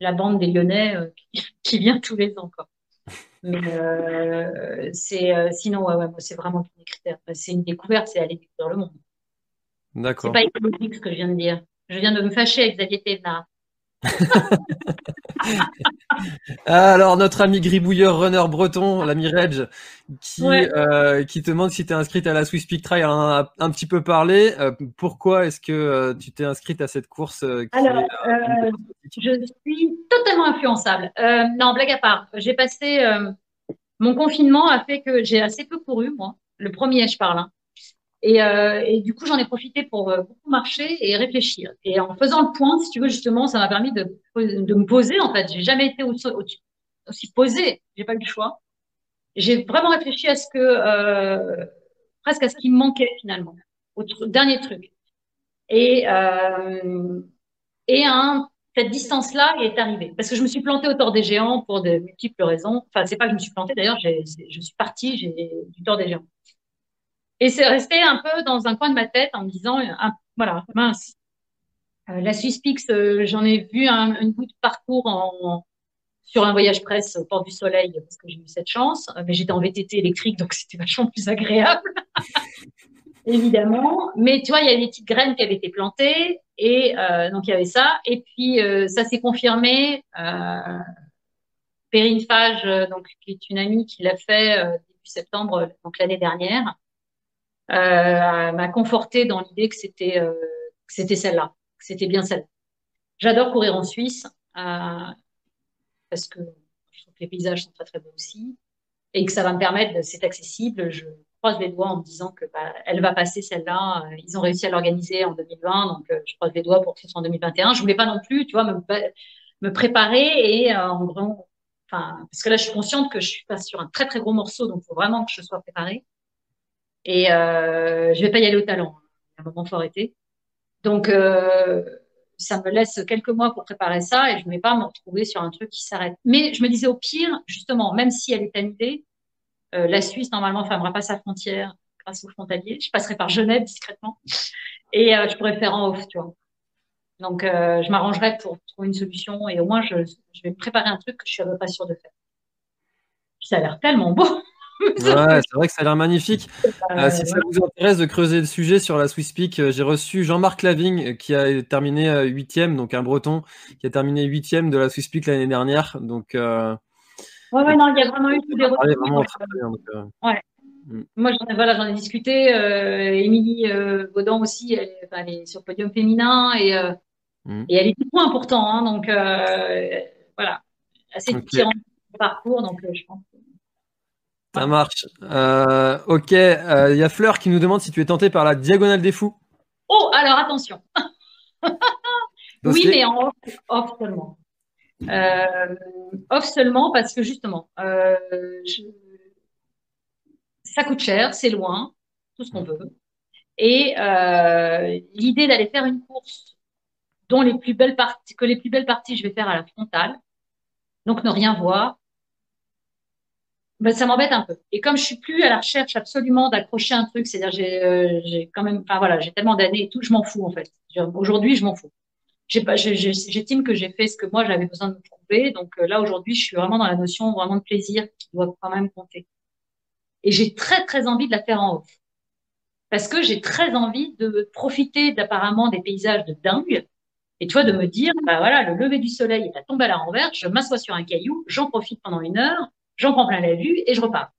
la bande des Lyonnais qui, qui, vient tous les ans. Quoi. Mais c'est sinon ouais, ouais c'est vraiment tous les critères. C'est une découverte, c'est aller découvrir le monde. D'accord. C'est pas écologique ce que je viens de dire. Je viens de me fâcher avec Xavier Thévenard. Alors notre ami gribouilleur runner breton, l'ami Reg, qui, euh, qui te demande si tu es inscrite à la Swiss Peak Trail, on en a un petit peu parlé. Euh, pourquoi est-ce que euh, tu t'es inscrite à cette course Alors, je suis totalement influençable. non, blague à part, j'ai passé mon confinement a fait que j'ai assez peu couru, moi. Le premier, je parle. Hein. Et, euh, et, du coup, j'en ai profité pour euh, beaucoup marcher et réfléchir. Et en faisant le point, si tu veux, justement, ça m'a permis de, de me poser. En fait, j'ai jamais été aussi, aussi posée. J'ai pas eu le choix. J'ai vraiment réfléchi à ce que, euh, presque à ce qui me manquait finalement, au dernier truc. Et et cette distance-là est arrivée parce que je me suis plantée au tort des géants pour de multiples raisons. Enfin, c'est pas que je me suis plantée. D'ailleurs, je suis partie, du tort des géants. Et c'est resté un peu dans un coin de ma tête en me disant, voilà, mince. Euh, la Suspix, euh, j'en ai vu un, une bout de parcours sur un voyage presse au port du Soleil parce que j'ai eu cette chance, euh, mais j'étais en VTT électrique donc c'était vachement plus agréable, évidemment. Mais tu vois, il y avait des petites graines qui avaient été plantées et donc il y avait ça. Et puis ça s'est confirmé. Perrine Fage, donc qui est une amie qui l'a fait début septembre donc l'année dernière euh, m'a conforté dans l'idée que c'était euh, c'était celle-là, que c'était bien celle-là. J'adore courir en Suisse euh, parce que je trouve que les paysages sont très très beaux aussi et que ça va me permettre, c'est accessible. Je croise les doigts en me disant que bah, elle va passer celle-là. Ils ont réussi à l'organiser en 2020, donc je croise les doigts pour que ce soit en 2021. Je voulais pas non plus, tu vois, me, me préparer et en gros, enfin, parce que là, je suis consciente que je suis pas sur un très très gros morceau, donc il faut vraiment que je sois préparée. Et euh, je vais pas y aller au talent. À un moment, faut arrêter. Donc, euh, ça me laisse quelques mois pour préparer ça et je ne vais pas me retrouver sur un truc qui s'arrête. Mais je me disais au pire, justement, même si elle est annulée, euh, la Suisse normalement fermera pas sa frontière grâce aux frontaliers. Je passerai par Genève discrètement et je pourrais faire en off, tu vois. Donc, je m'arrangerai pour trouver une solution et au moins je, vais préparer un truc que je suis pas sûre de faire. ça a l'air tellement beau. Ouais, c'est vrai que ça a l'air magnifique. Euh, si ça vous intéresse de creuser le sujet sur la Swiss Peak, euh, j'ai reçu Jean-Marc Lavigne euh, qui a terminé huitième, donc un Breton qui a terminé huitième de la Swiss Peak l'année dernière. Donc, euh, ouais, ouais, non, il y a vraiment eu tous des retours. ouais. Mm. Moi, j'en ai, voilà, j'en ai discuté. Émilie Baudin aussi, elle, elle, est sur podium féminin et, mm. et elle est point important. Hein, donc, voilà, assez okay. différent parcours. Donc, je pense ça marche. Euh, ok, il euh, y a Fleur qui nous demande si tu es tenté par la diagonale des fous. Oh, alors attention. oui, mais en off, seulement. Euh, off seulement parce que justement, ça coûte cher, c'est loin, tout ce qu'on veut. Et l'idée d'aller faire une course dont les plus belles parties, que les plus belles parties, je vais faire à la frontale, donc ne rien voir, ben, ça m'embête un peu. Et comme je suis plus à la recherche absolument d'accrocher un truc, c'est-à-dire j'ai, j'ai quand même, enfin voilà, j'ai tellement d'années et tout, je m'en fous en fait. Aujourd'hui, je m'en fous j'estime que j'ai fait ce que moi j'avais besoin de me prouver. Donc euh, là aujourd'hui, je suis vraiment dans la notion vraiment de plaisir qui doit quand même compter. Et j'ai très très envie de la faire en off parce que j'ai très envie de profiter d'apparemment des paysages de dingue et tu vois de me dire bah voilà le lever du soleil est à tomber à la renverse, je m'assois sur un caillou, j'en profite pendant une heure, j'en prends plein la vue et je repars.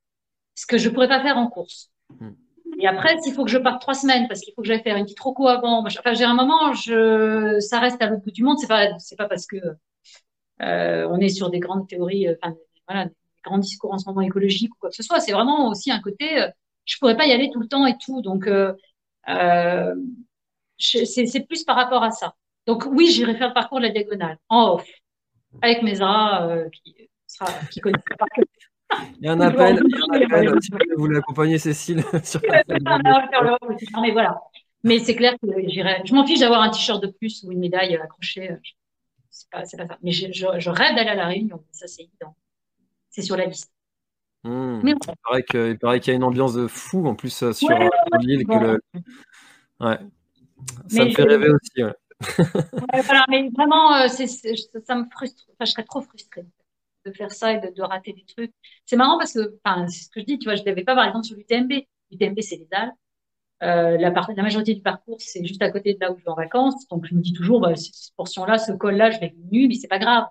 Ce que je pourrais pas faire en course. Hmm. Et après, s'il faut que je parte trois semaines parce qu'il faut que j'aille faire une petite roco avant, enfin, j'ai un moment, je, ça reste à l'autre bout du monde. C'est pas, c'est pas parce que euh, on est sur des grandes théories, euh, enfin, voilà, des grands discours en ce moment écologiques ou quoi que ce soit. C'est vraiment aussi un côté, euh, je pourrais pas y aller tout le temps et tout. Donc, euh, c'est plus par rapport à ça. Donc oui, j'irai faire le parcours de la diagonale en off avec mes euh, qui, sera, qui connaissent pas il y a un appel, vous voulez accompagner Cécile sur mais voilà. Mais c'est clair que j'irai. Je m'en fiche d'avoir un t-shirt de plus ou une médaille accrochée. C'est pas, pas ça. Mais je, je, rêve d'aller à la Réunion. Ça, c'est évident. C'est sur la liste. Hmm. Mais Il paraît qu'il y a une ambiance de fou en plus euh, sur euh, l'île. Le... Ouais. Ça me fait rêver aussi. Voilà, mais vraiment, euh, ça me frustre. Enfin, je serais trop frustrée de faire ça et de, de rater des trucs. C'est marrant parce que, c'est ce que je dis, tu vois, je l'avais pas par exemple sur l'UTMB. L'UTMB, c'est les Alpes. Euh, la, la, majorité du parcours, c'est juste à côté de là où je vais en vacances. Donc, je me dis toujours, bah, cette portion-là, ce col-là, je vais nuit, mais c'est pas grave.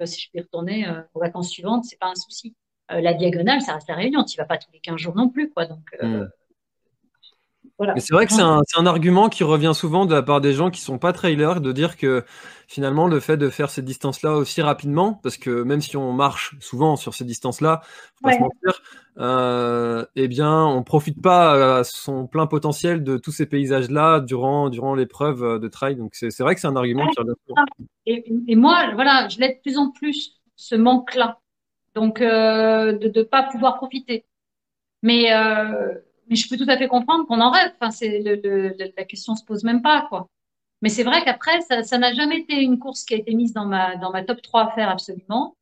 Euh, si je vais retourner euh, aux vacances suivantes, c'est pas un souci. La diagonale, ça reste la réunion. Tu vas pas tous les 15 jours non plus, quoi. Donc, euh, Mais c'est vrai que c'est un, un, argument qui revient souvent de la part des gens qui sont pas trailers, de dire que finalement le fait de faire ces distances-là aussi rapidement, parce que même si on marche souvent sur ces distances-là, faut pas se mentir, euh, eh bien on profite pas à son plein potentiel de tous ces paysages-là durant durant l'épreuve de trail. Donc c'est vrai que c'est un argument qui revient souvent. Et, et, moi, voilà, je l'ai de plus en plus ce manque-là, donc euh, de ne pas pouvoir profiter. Mais euh, mais je peux tout à fait comprendre qu'on en rêve. Enfin, c'est le, la question se pose même pas, quoi. Mais c'est vrai qu'après, ça n'a jamais été une course qui a été mise dans ma, dans ma top 3 à faire absolument.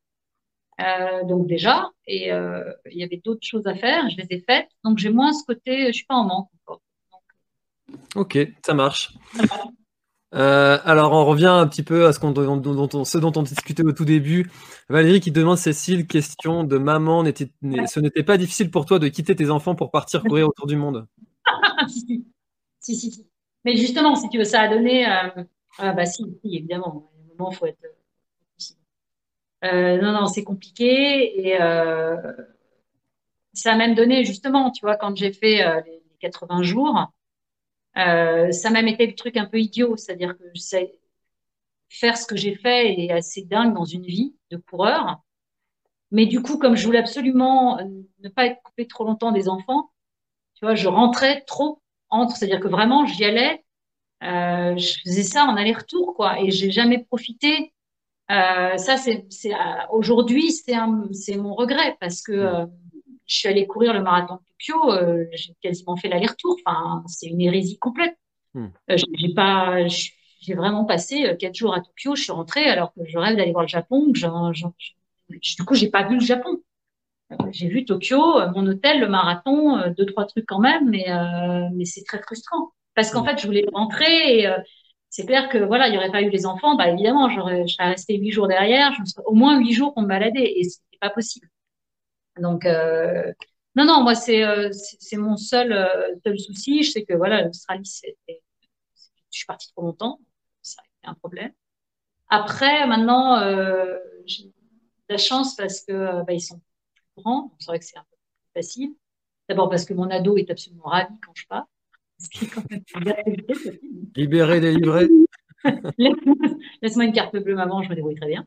Euh, donc déjà, et euh, il y avait d'autres choses à faire, je les ai faites. Donc j'ai moins ce côté, je suis pas en manque encore. Ok, ça marche. Euh, alors, on revient un petit peu à ce, qu'on, dont, dont, ce dont on discutait au tout début. Valérie qui demande Cécile, question de maman, ce n'était pas difficile pour toi de quitter tes enfants pour partir courir autour du monde? Si, si, si, Mais justement, si tu veux, ça a donné. Euh, ah, bah si, évidemment. À un moment, faut être. Euh, non, non, c'est compliqué. Et ça a même donné, justement, tu vois, quand j'ai fait les 80 jours, euh, ça m'a même été le truc un peu idiot, c'est-à-dire que je sais faire ce que j'ai fait est assez dingue dans une vie de coureur. Mais du coup, comme je voulais absolument ne pas être coupé trop longtemps des enfants, tu vois, je rentrais trop entre, c'est-à-dire que vraiment, j'y allais, euh, je faisais ça en aller-retour, quoi, et j'ai jamais profité. Euh, ça, c'est, c'est aujourd'hui, c'est c'est mon regret parce que euh, je suis allée courir le marathon de Tokyo, euh, j'ai quasiment fait l'aller-retour. Enfin, c'est une hérésie complète. Hmm. Euh, j'ai pas, j'ai vraiment passé euh, quatre jours à Tokyo. Je suis rentrée alors que je rêve d'aller voir le Japon. du coup, j'ai pas vu le Japon. J'ai vu Tokyo, mon hôtel, le marathon, deux trois trucs quand même, mais mais c'est très frustrant parce qu'en hmm. fait, je voulais rentrer et c'est clair que voilà, il y aurait pas eu les enfants, bah évidemment, j'aurais, je serais restée huit jours derrière, je au moins huit jours pour me balader et c'était pas possible. Donc, euh, non, non, moi, c'est euh, c'est mon seul, euh, seul souci. Je sais que voilà, l'Australie, c'est, je suis partie trop longtemps, ça a été un problème. Après, maintenant, euh, j'ai la chance parce que bah, ils sont grands, c'est vrai que c'est un peu plus facile. D'abord parce que mon ado est absolument ravi quand je pars. Libéré, délivré. Laisse-moi une carte bleue, maman, je me débrouille très bien.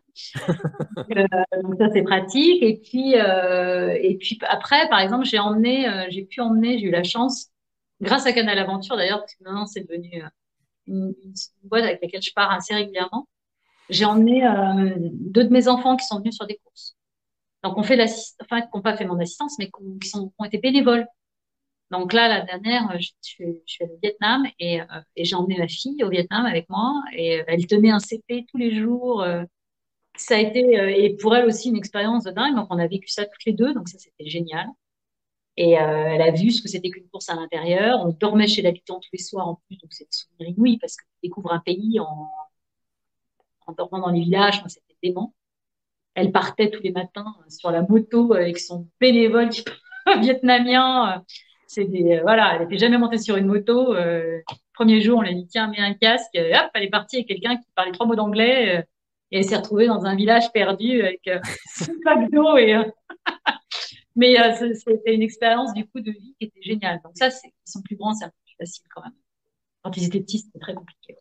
euh, donc ça, c'est pratique. Et puis, euh, et puis après, par exemple, j'ai emmené, euh, j'ai pu emmener, j'ai eu la chance, grâce à Canal Aventure d'ailleurs, parce que maintenant c'est devenu euh, une, une, boîte avec laquelle je pars assez régulièrement. j'ai emmené euh, deux de mes enfants qui sont venus sur des courses. Donc, on fait l'assistance, enfin, qui n'ont pas fait mon assistance, mais qui, sont, qui ont été bénévoles. Donc là, la dernière, je, suis, allée au Vietnam et, euh, et j'ai emmené ma fille au Vietnam avec moi et elle tenait un CP tous les jours. Euh, ça a été, euh, et pour elle aussi, une expérience de dingue. Donc on a vécu ça toutes les deux, donc ça c'était génial. Et euh, elle a vu ce que c'était qu'une course à l'intérieur. On dormait chez l'habitant tous les soirs en plus, donc c'était souvenir inouï parce que tu découvres un pays en, dormant dans les villages, c'était dément. Elle partait tous les matins sur la moto avec son bénévole vietnamien c'est des, euh, voilà, elle n'était jamais montée sur une moto. Euh, premier jour, on lui a dit tiens, mets un casque. hop, elle est partie avec quelqu'un qui parlait trois mots d'anglais euh, et elle s'est retrouvée dans un village perdu avec euh, sac d'eau et mais c'était une expérience du coup de vie qui était géniale. Donc ça, c'est ils sont plus grands, c'est un peu plus facile quand même. Quand ils étaient petits, c'était très compliqué.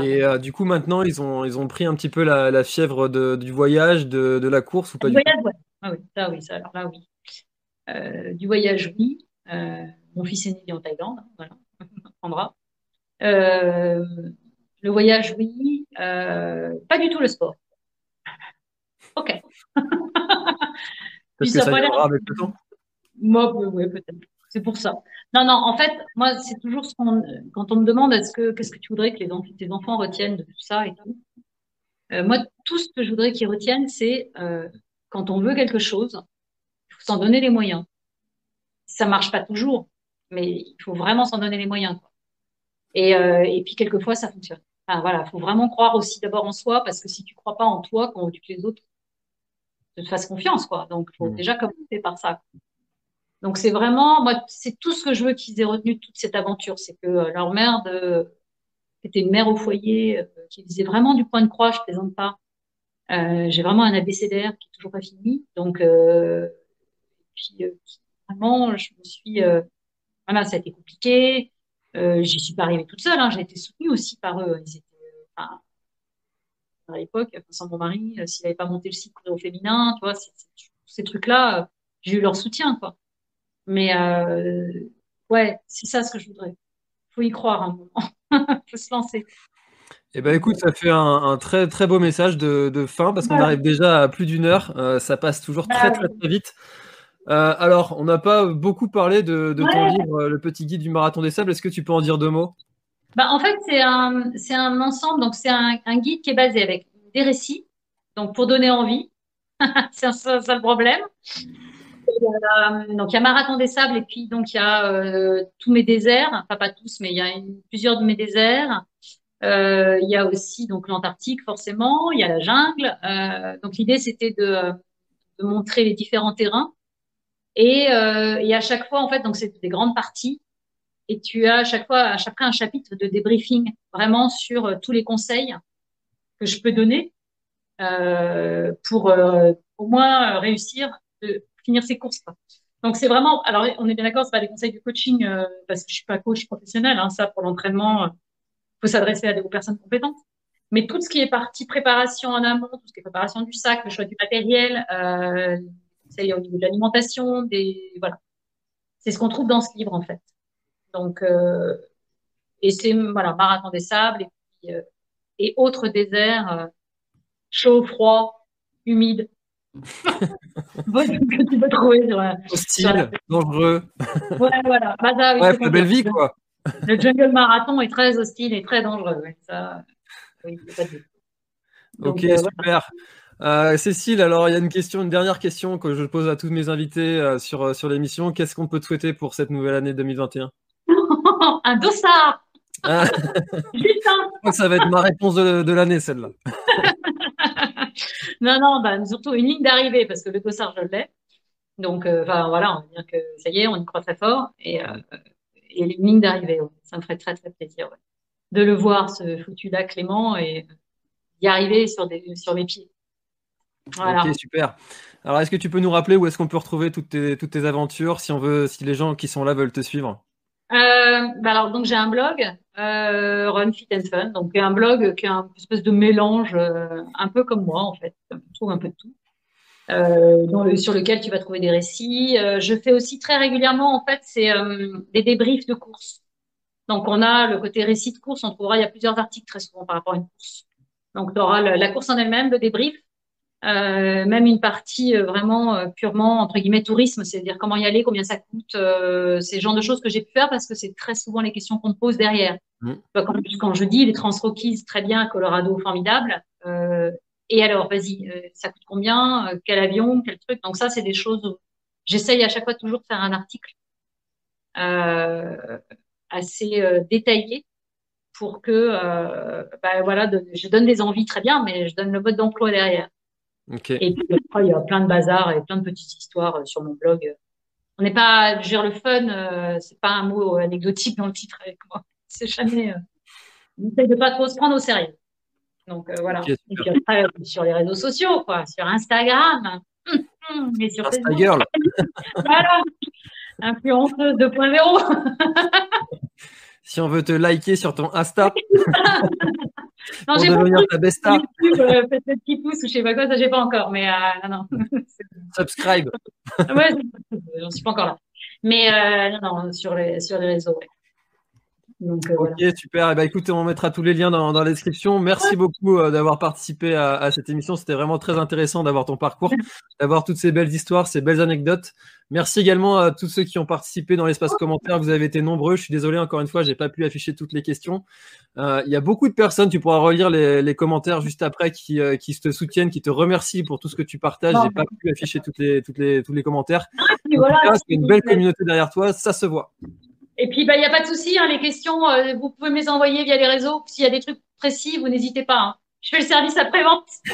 Et du coup, maintenant, ils ont, ils ont pris un petit peu la, la fièvre de, du voyage, de, de, la course ou pas du, voyage, ouais. Ah oui, ça oui, ça alors là oui. Euh, du voyage, oui. Euh, mon fils est né en Thaïlande, voilà, on prendra. Euh, le voyage, oui. Euh, pas du tout le sport. Ok. Parce que ça ira avec le temps? Moi, oui, peut-être. C'est pour ça. Non, non, en fait, moi, c'est toujours ce qu'on, quand on me demande est-ce que, qu'est-ce que tu voudrais que les enfants, tes enfants retiennent de tout ça et tout? Euh, moi, tout ce que je voudrais qu'ils retiennent, c'est euh, quand on veut quelque chose, il faut s'en donner les moyens ça marche pas toujours, mais il faut vraiment s'en donner les moyens. Quoi. Et, euh, et puis quelquefois ça fonctionne. Enfin voilà, faut vraiment croire aussi d'abord en soi parce que si tu crois pas en toi, quand tu que les autres te fassent confiance quoi. Donc faut mmh. déjà commencer par ça. Donc c'est vraiment moi c'est tout ce que je veux qu'ils aient retenu de toute cette aventure, c'est que euh, leur mère de était une mère au foyer euh, qui disait vraiment du point de croix, je plaisante pas. J'ai vraiment un abécédaire qui est toujours pas fini, donc puis vraiment, je me suis, euh, voilà, ça a été compliqué. Euh, j'y suis pas arrivée toute seule. Hein, j'ai été soutenue aussi par eux. Ils étaient, enfin, à l'époque, sans mon mari, euh, s'il n'avait pas monté le site au féminin, tu vois, ces trucs-là, euh, j'ai eu leur soutien, quoi. Mais euh, ouais, c'est ça ce que je voudrais. Faut y croire un moment. faut se lancer. Eh ben écoute, ça fait un, un, très très beau message de, de fin parce qu'on arrive déjà à plus d'une heure. Euh, ça passe toujours bah très très très vite. Euh, alors, on n'a pas beaucoup parlé de, de ouais. ton livre, euh, Le petit guide du marathon des sables. Est-ce que tu peux en dire deux mots? Bah, En fait, c'est un, c'est un ensemble, donc c'est un, un, guide qui est basé avec des récits, donc pour donner envie. c'est ça, le problème. Et, euh, donc il y a Marathon des sables et puis donc il y a euh, tous mes déserts, enfin pas tous, mais il y a une, plusieurs de mes déserts. Il y a aussi donc l'Antarctique forcément, il y a la jungle. donc l'idée c'était de, de montrer les différents terrains et, euh, et à chaque fois, en fait, donc c'est des grandes parties. Et tu as à chaque fois, à chaque fois un chapitre de débriefing, vraiment sur euh, tous les conseils que je peux donner euh, pour euh, au moins euh, réussir de finir ses courses. Donc c'est vraiment, alors on est bien d'accord, c'est pas des conseils de coaching euh, parce que je suis pas coach professionnel. Hein, ça pour l'entraînement, il faut s'adresser à des personnes compétentes. Mais tout ce qui est partie préparation en amont, tout ce qui est préparation du sac, le choix du matériel, euh, conseils au niveau de l'alimentation, des voilà. C'est ce qu'on trouve dans ce livre en fait. Donc euh, et c'est voilà marathon des sables et puis euh, et autres déserts euh, chaud, froid, humide. que tu peux trouver sur, Hostile, sur la... dangereux. Ouais, voilà. Oui, ouais, la belle vie, quoi. Le jungle marathon est très hostile et très dangereux. Ouais. Ça, oui, pas de... Donc, ok, euh, super. Voilà. Euh, Cécile, alors il y a une question, une dernière question que je pose à tous mes invités euh, sur, euh, sur l'émission. Qu'est-ce qu'on peut te souhaiter pour cette nouvelle année 2021 Un? Dossard ah. Ça va être ma réponse de, de l'année, celle-là. non, non, bah, surtout une ligne d'arrivée, parce que le dossard, je l'ai. Donc, euh, voilà, on va dire que ça y est, on y croit très fort. Et, et une ligne d'arrivée, ouais. ça me ferait très, très plaisir ouais. de le voir, ce foutu là, Clément, et y arriver sur, des, sur mes pieds. Voilà. Ok, super. Alors, est-ce que tu peux nous rappeler où est-ce qu'on peut retrouver toutes tes, toutes tes aventures si on veut, si les gens qui sont là veulent te suivre? Euh, bah alors, donc j'ai un blog, euh, Run Fit and Fun, donc un blog qui est un espèce de mélange, euh, un peu comme moi en fait, on trouve un peu de tout, le, sur lequel tu vas trouver des récits. Je fais aussi très régulièrement en fait, c'est des débriefs de courses. Donc on a le côté récit de course, on trouvera il y a plusieurs articles très souvent par rapport à une course. Donc, tu auras la course en elle-même, le débrief, euh, même une partie euh, vraiment euh, purement entre guillemets tourisme, c'est-à-dire comment y aller, combien ça coûte, euh, c'est le genre de choses que j'ai pu faire parce que c'est très souvent les questions qu'on me pose derrière. Mm. Quand, quand, je dis les Trans-Rockies, très bien, Colorado, formidable. et alors, vas-y, ça coûte combien, quel avion, quel truc? Donc ça, c'est des choses où j'essaye à chaque fois toujours de faire un article assez détaillé pour que, bah, voilà, de, je donne des envies très bien, mais je donne le mode d'emploi derrière. Et puis après, il y a plein de bazar et plein de petites histoires euh, sur mon blog. On n'est pas, je veux dire, le fun, euh, c'est pas un mot anecdotique dans le titre avec moi. C'est jamais. Euh, on essaie de pas trop se prendre au sérieux. Donc euh, voilà. et puis après, sur les réseaux sociaux, quoi, sur Instagram, mais sur Instagram. voilà, influenceuse 2.0. si on veut te liker sur ton Insta. Non, pour devenir ta besta. Euh, Faites le petit pouce ou je sais pas quoi, ça j'ai pas encore, mais euh, non, non. Subscribe. ouais, j'en suis pas encore là. Mais euh, non, non, sur les, sur les réseaux, ouais. Donc, euh, ok, voilà. super. Et eh ben, écoute, on mettra tous les liens dans, dans la description. Merci beaucoup euh, d'avoir participé à, à, cette émission. C'était vraiment très intéressant d'avoir ton parcours, d'avoir toutes ces belles histoires, ces belles anecdotes. Merci également à tous ceux qui ont participé dans l'espace commentaire. Vous avez été nombreux. Je suis désolé encore une fois, j'ai pas pu afficher toutes les questions. Euh, il y a beaucoup de personnes. Tu pourras relire les, les commentaires juste après qui, euh, qui te soutiennent, qui te remercient pour tout ce que tu partages. J'ai pas pu afficher toutes les, toutes les, tous les commentaires. Voilà, c'est une belle communauté derrière toi. Ça se voit. Et puis, il bah, n'y a pas de souci, hein, les questions, euh, vous pouvez me les envoyer via les réseaux. S'il y a des trucs précis, vous n'hésitez pas. Hein. Je fais le service après-vente.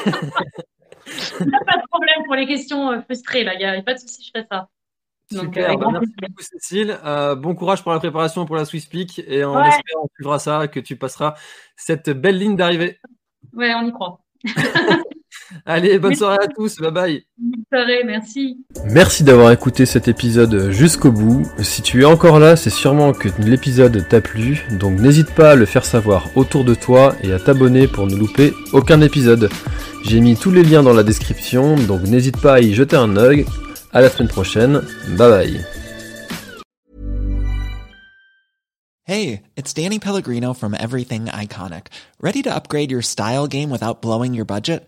Il n'y a pas de problème pour les questions euh, frustrées. Il n'y a, a, pas de souci, je fais ça. Donc, Super, euh, bah, merci beaucoup Cécile. Euh, bon courage pour la préparation pour la Swiss Peak et on ouais. espère on suivra ça, que tu passeras cette belle ligne d'arrivée. Ouais, on y croit. Allez, bonne soirée à tous, bye bye. Bonne soirée, merci. Merci d'avoir écouté cet épisode jusqu'au bout. Si tu es encore là, c'est sûrement que l'épisode t'a plu, donc n'hésite pas à le faire savoir autour de toi et à t'abonner pour ne louper aucun épisode. J'ai mis tous les liens dans la description, donc n'hésite pas à y jeter un œil. À la semaine prochaine, bye bye. Hey, it's Danny Pellegrino from Everything Iconic. Ready to upgrade your style game without blowing your budget?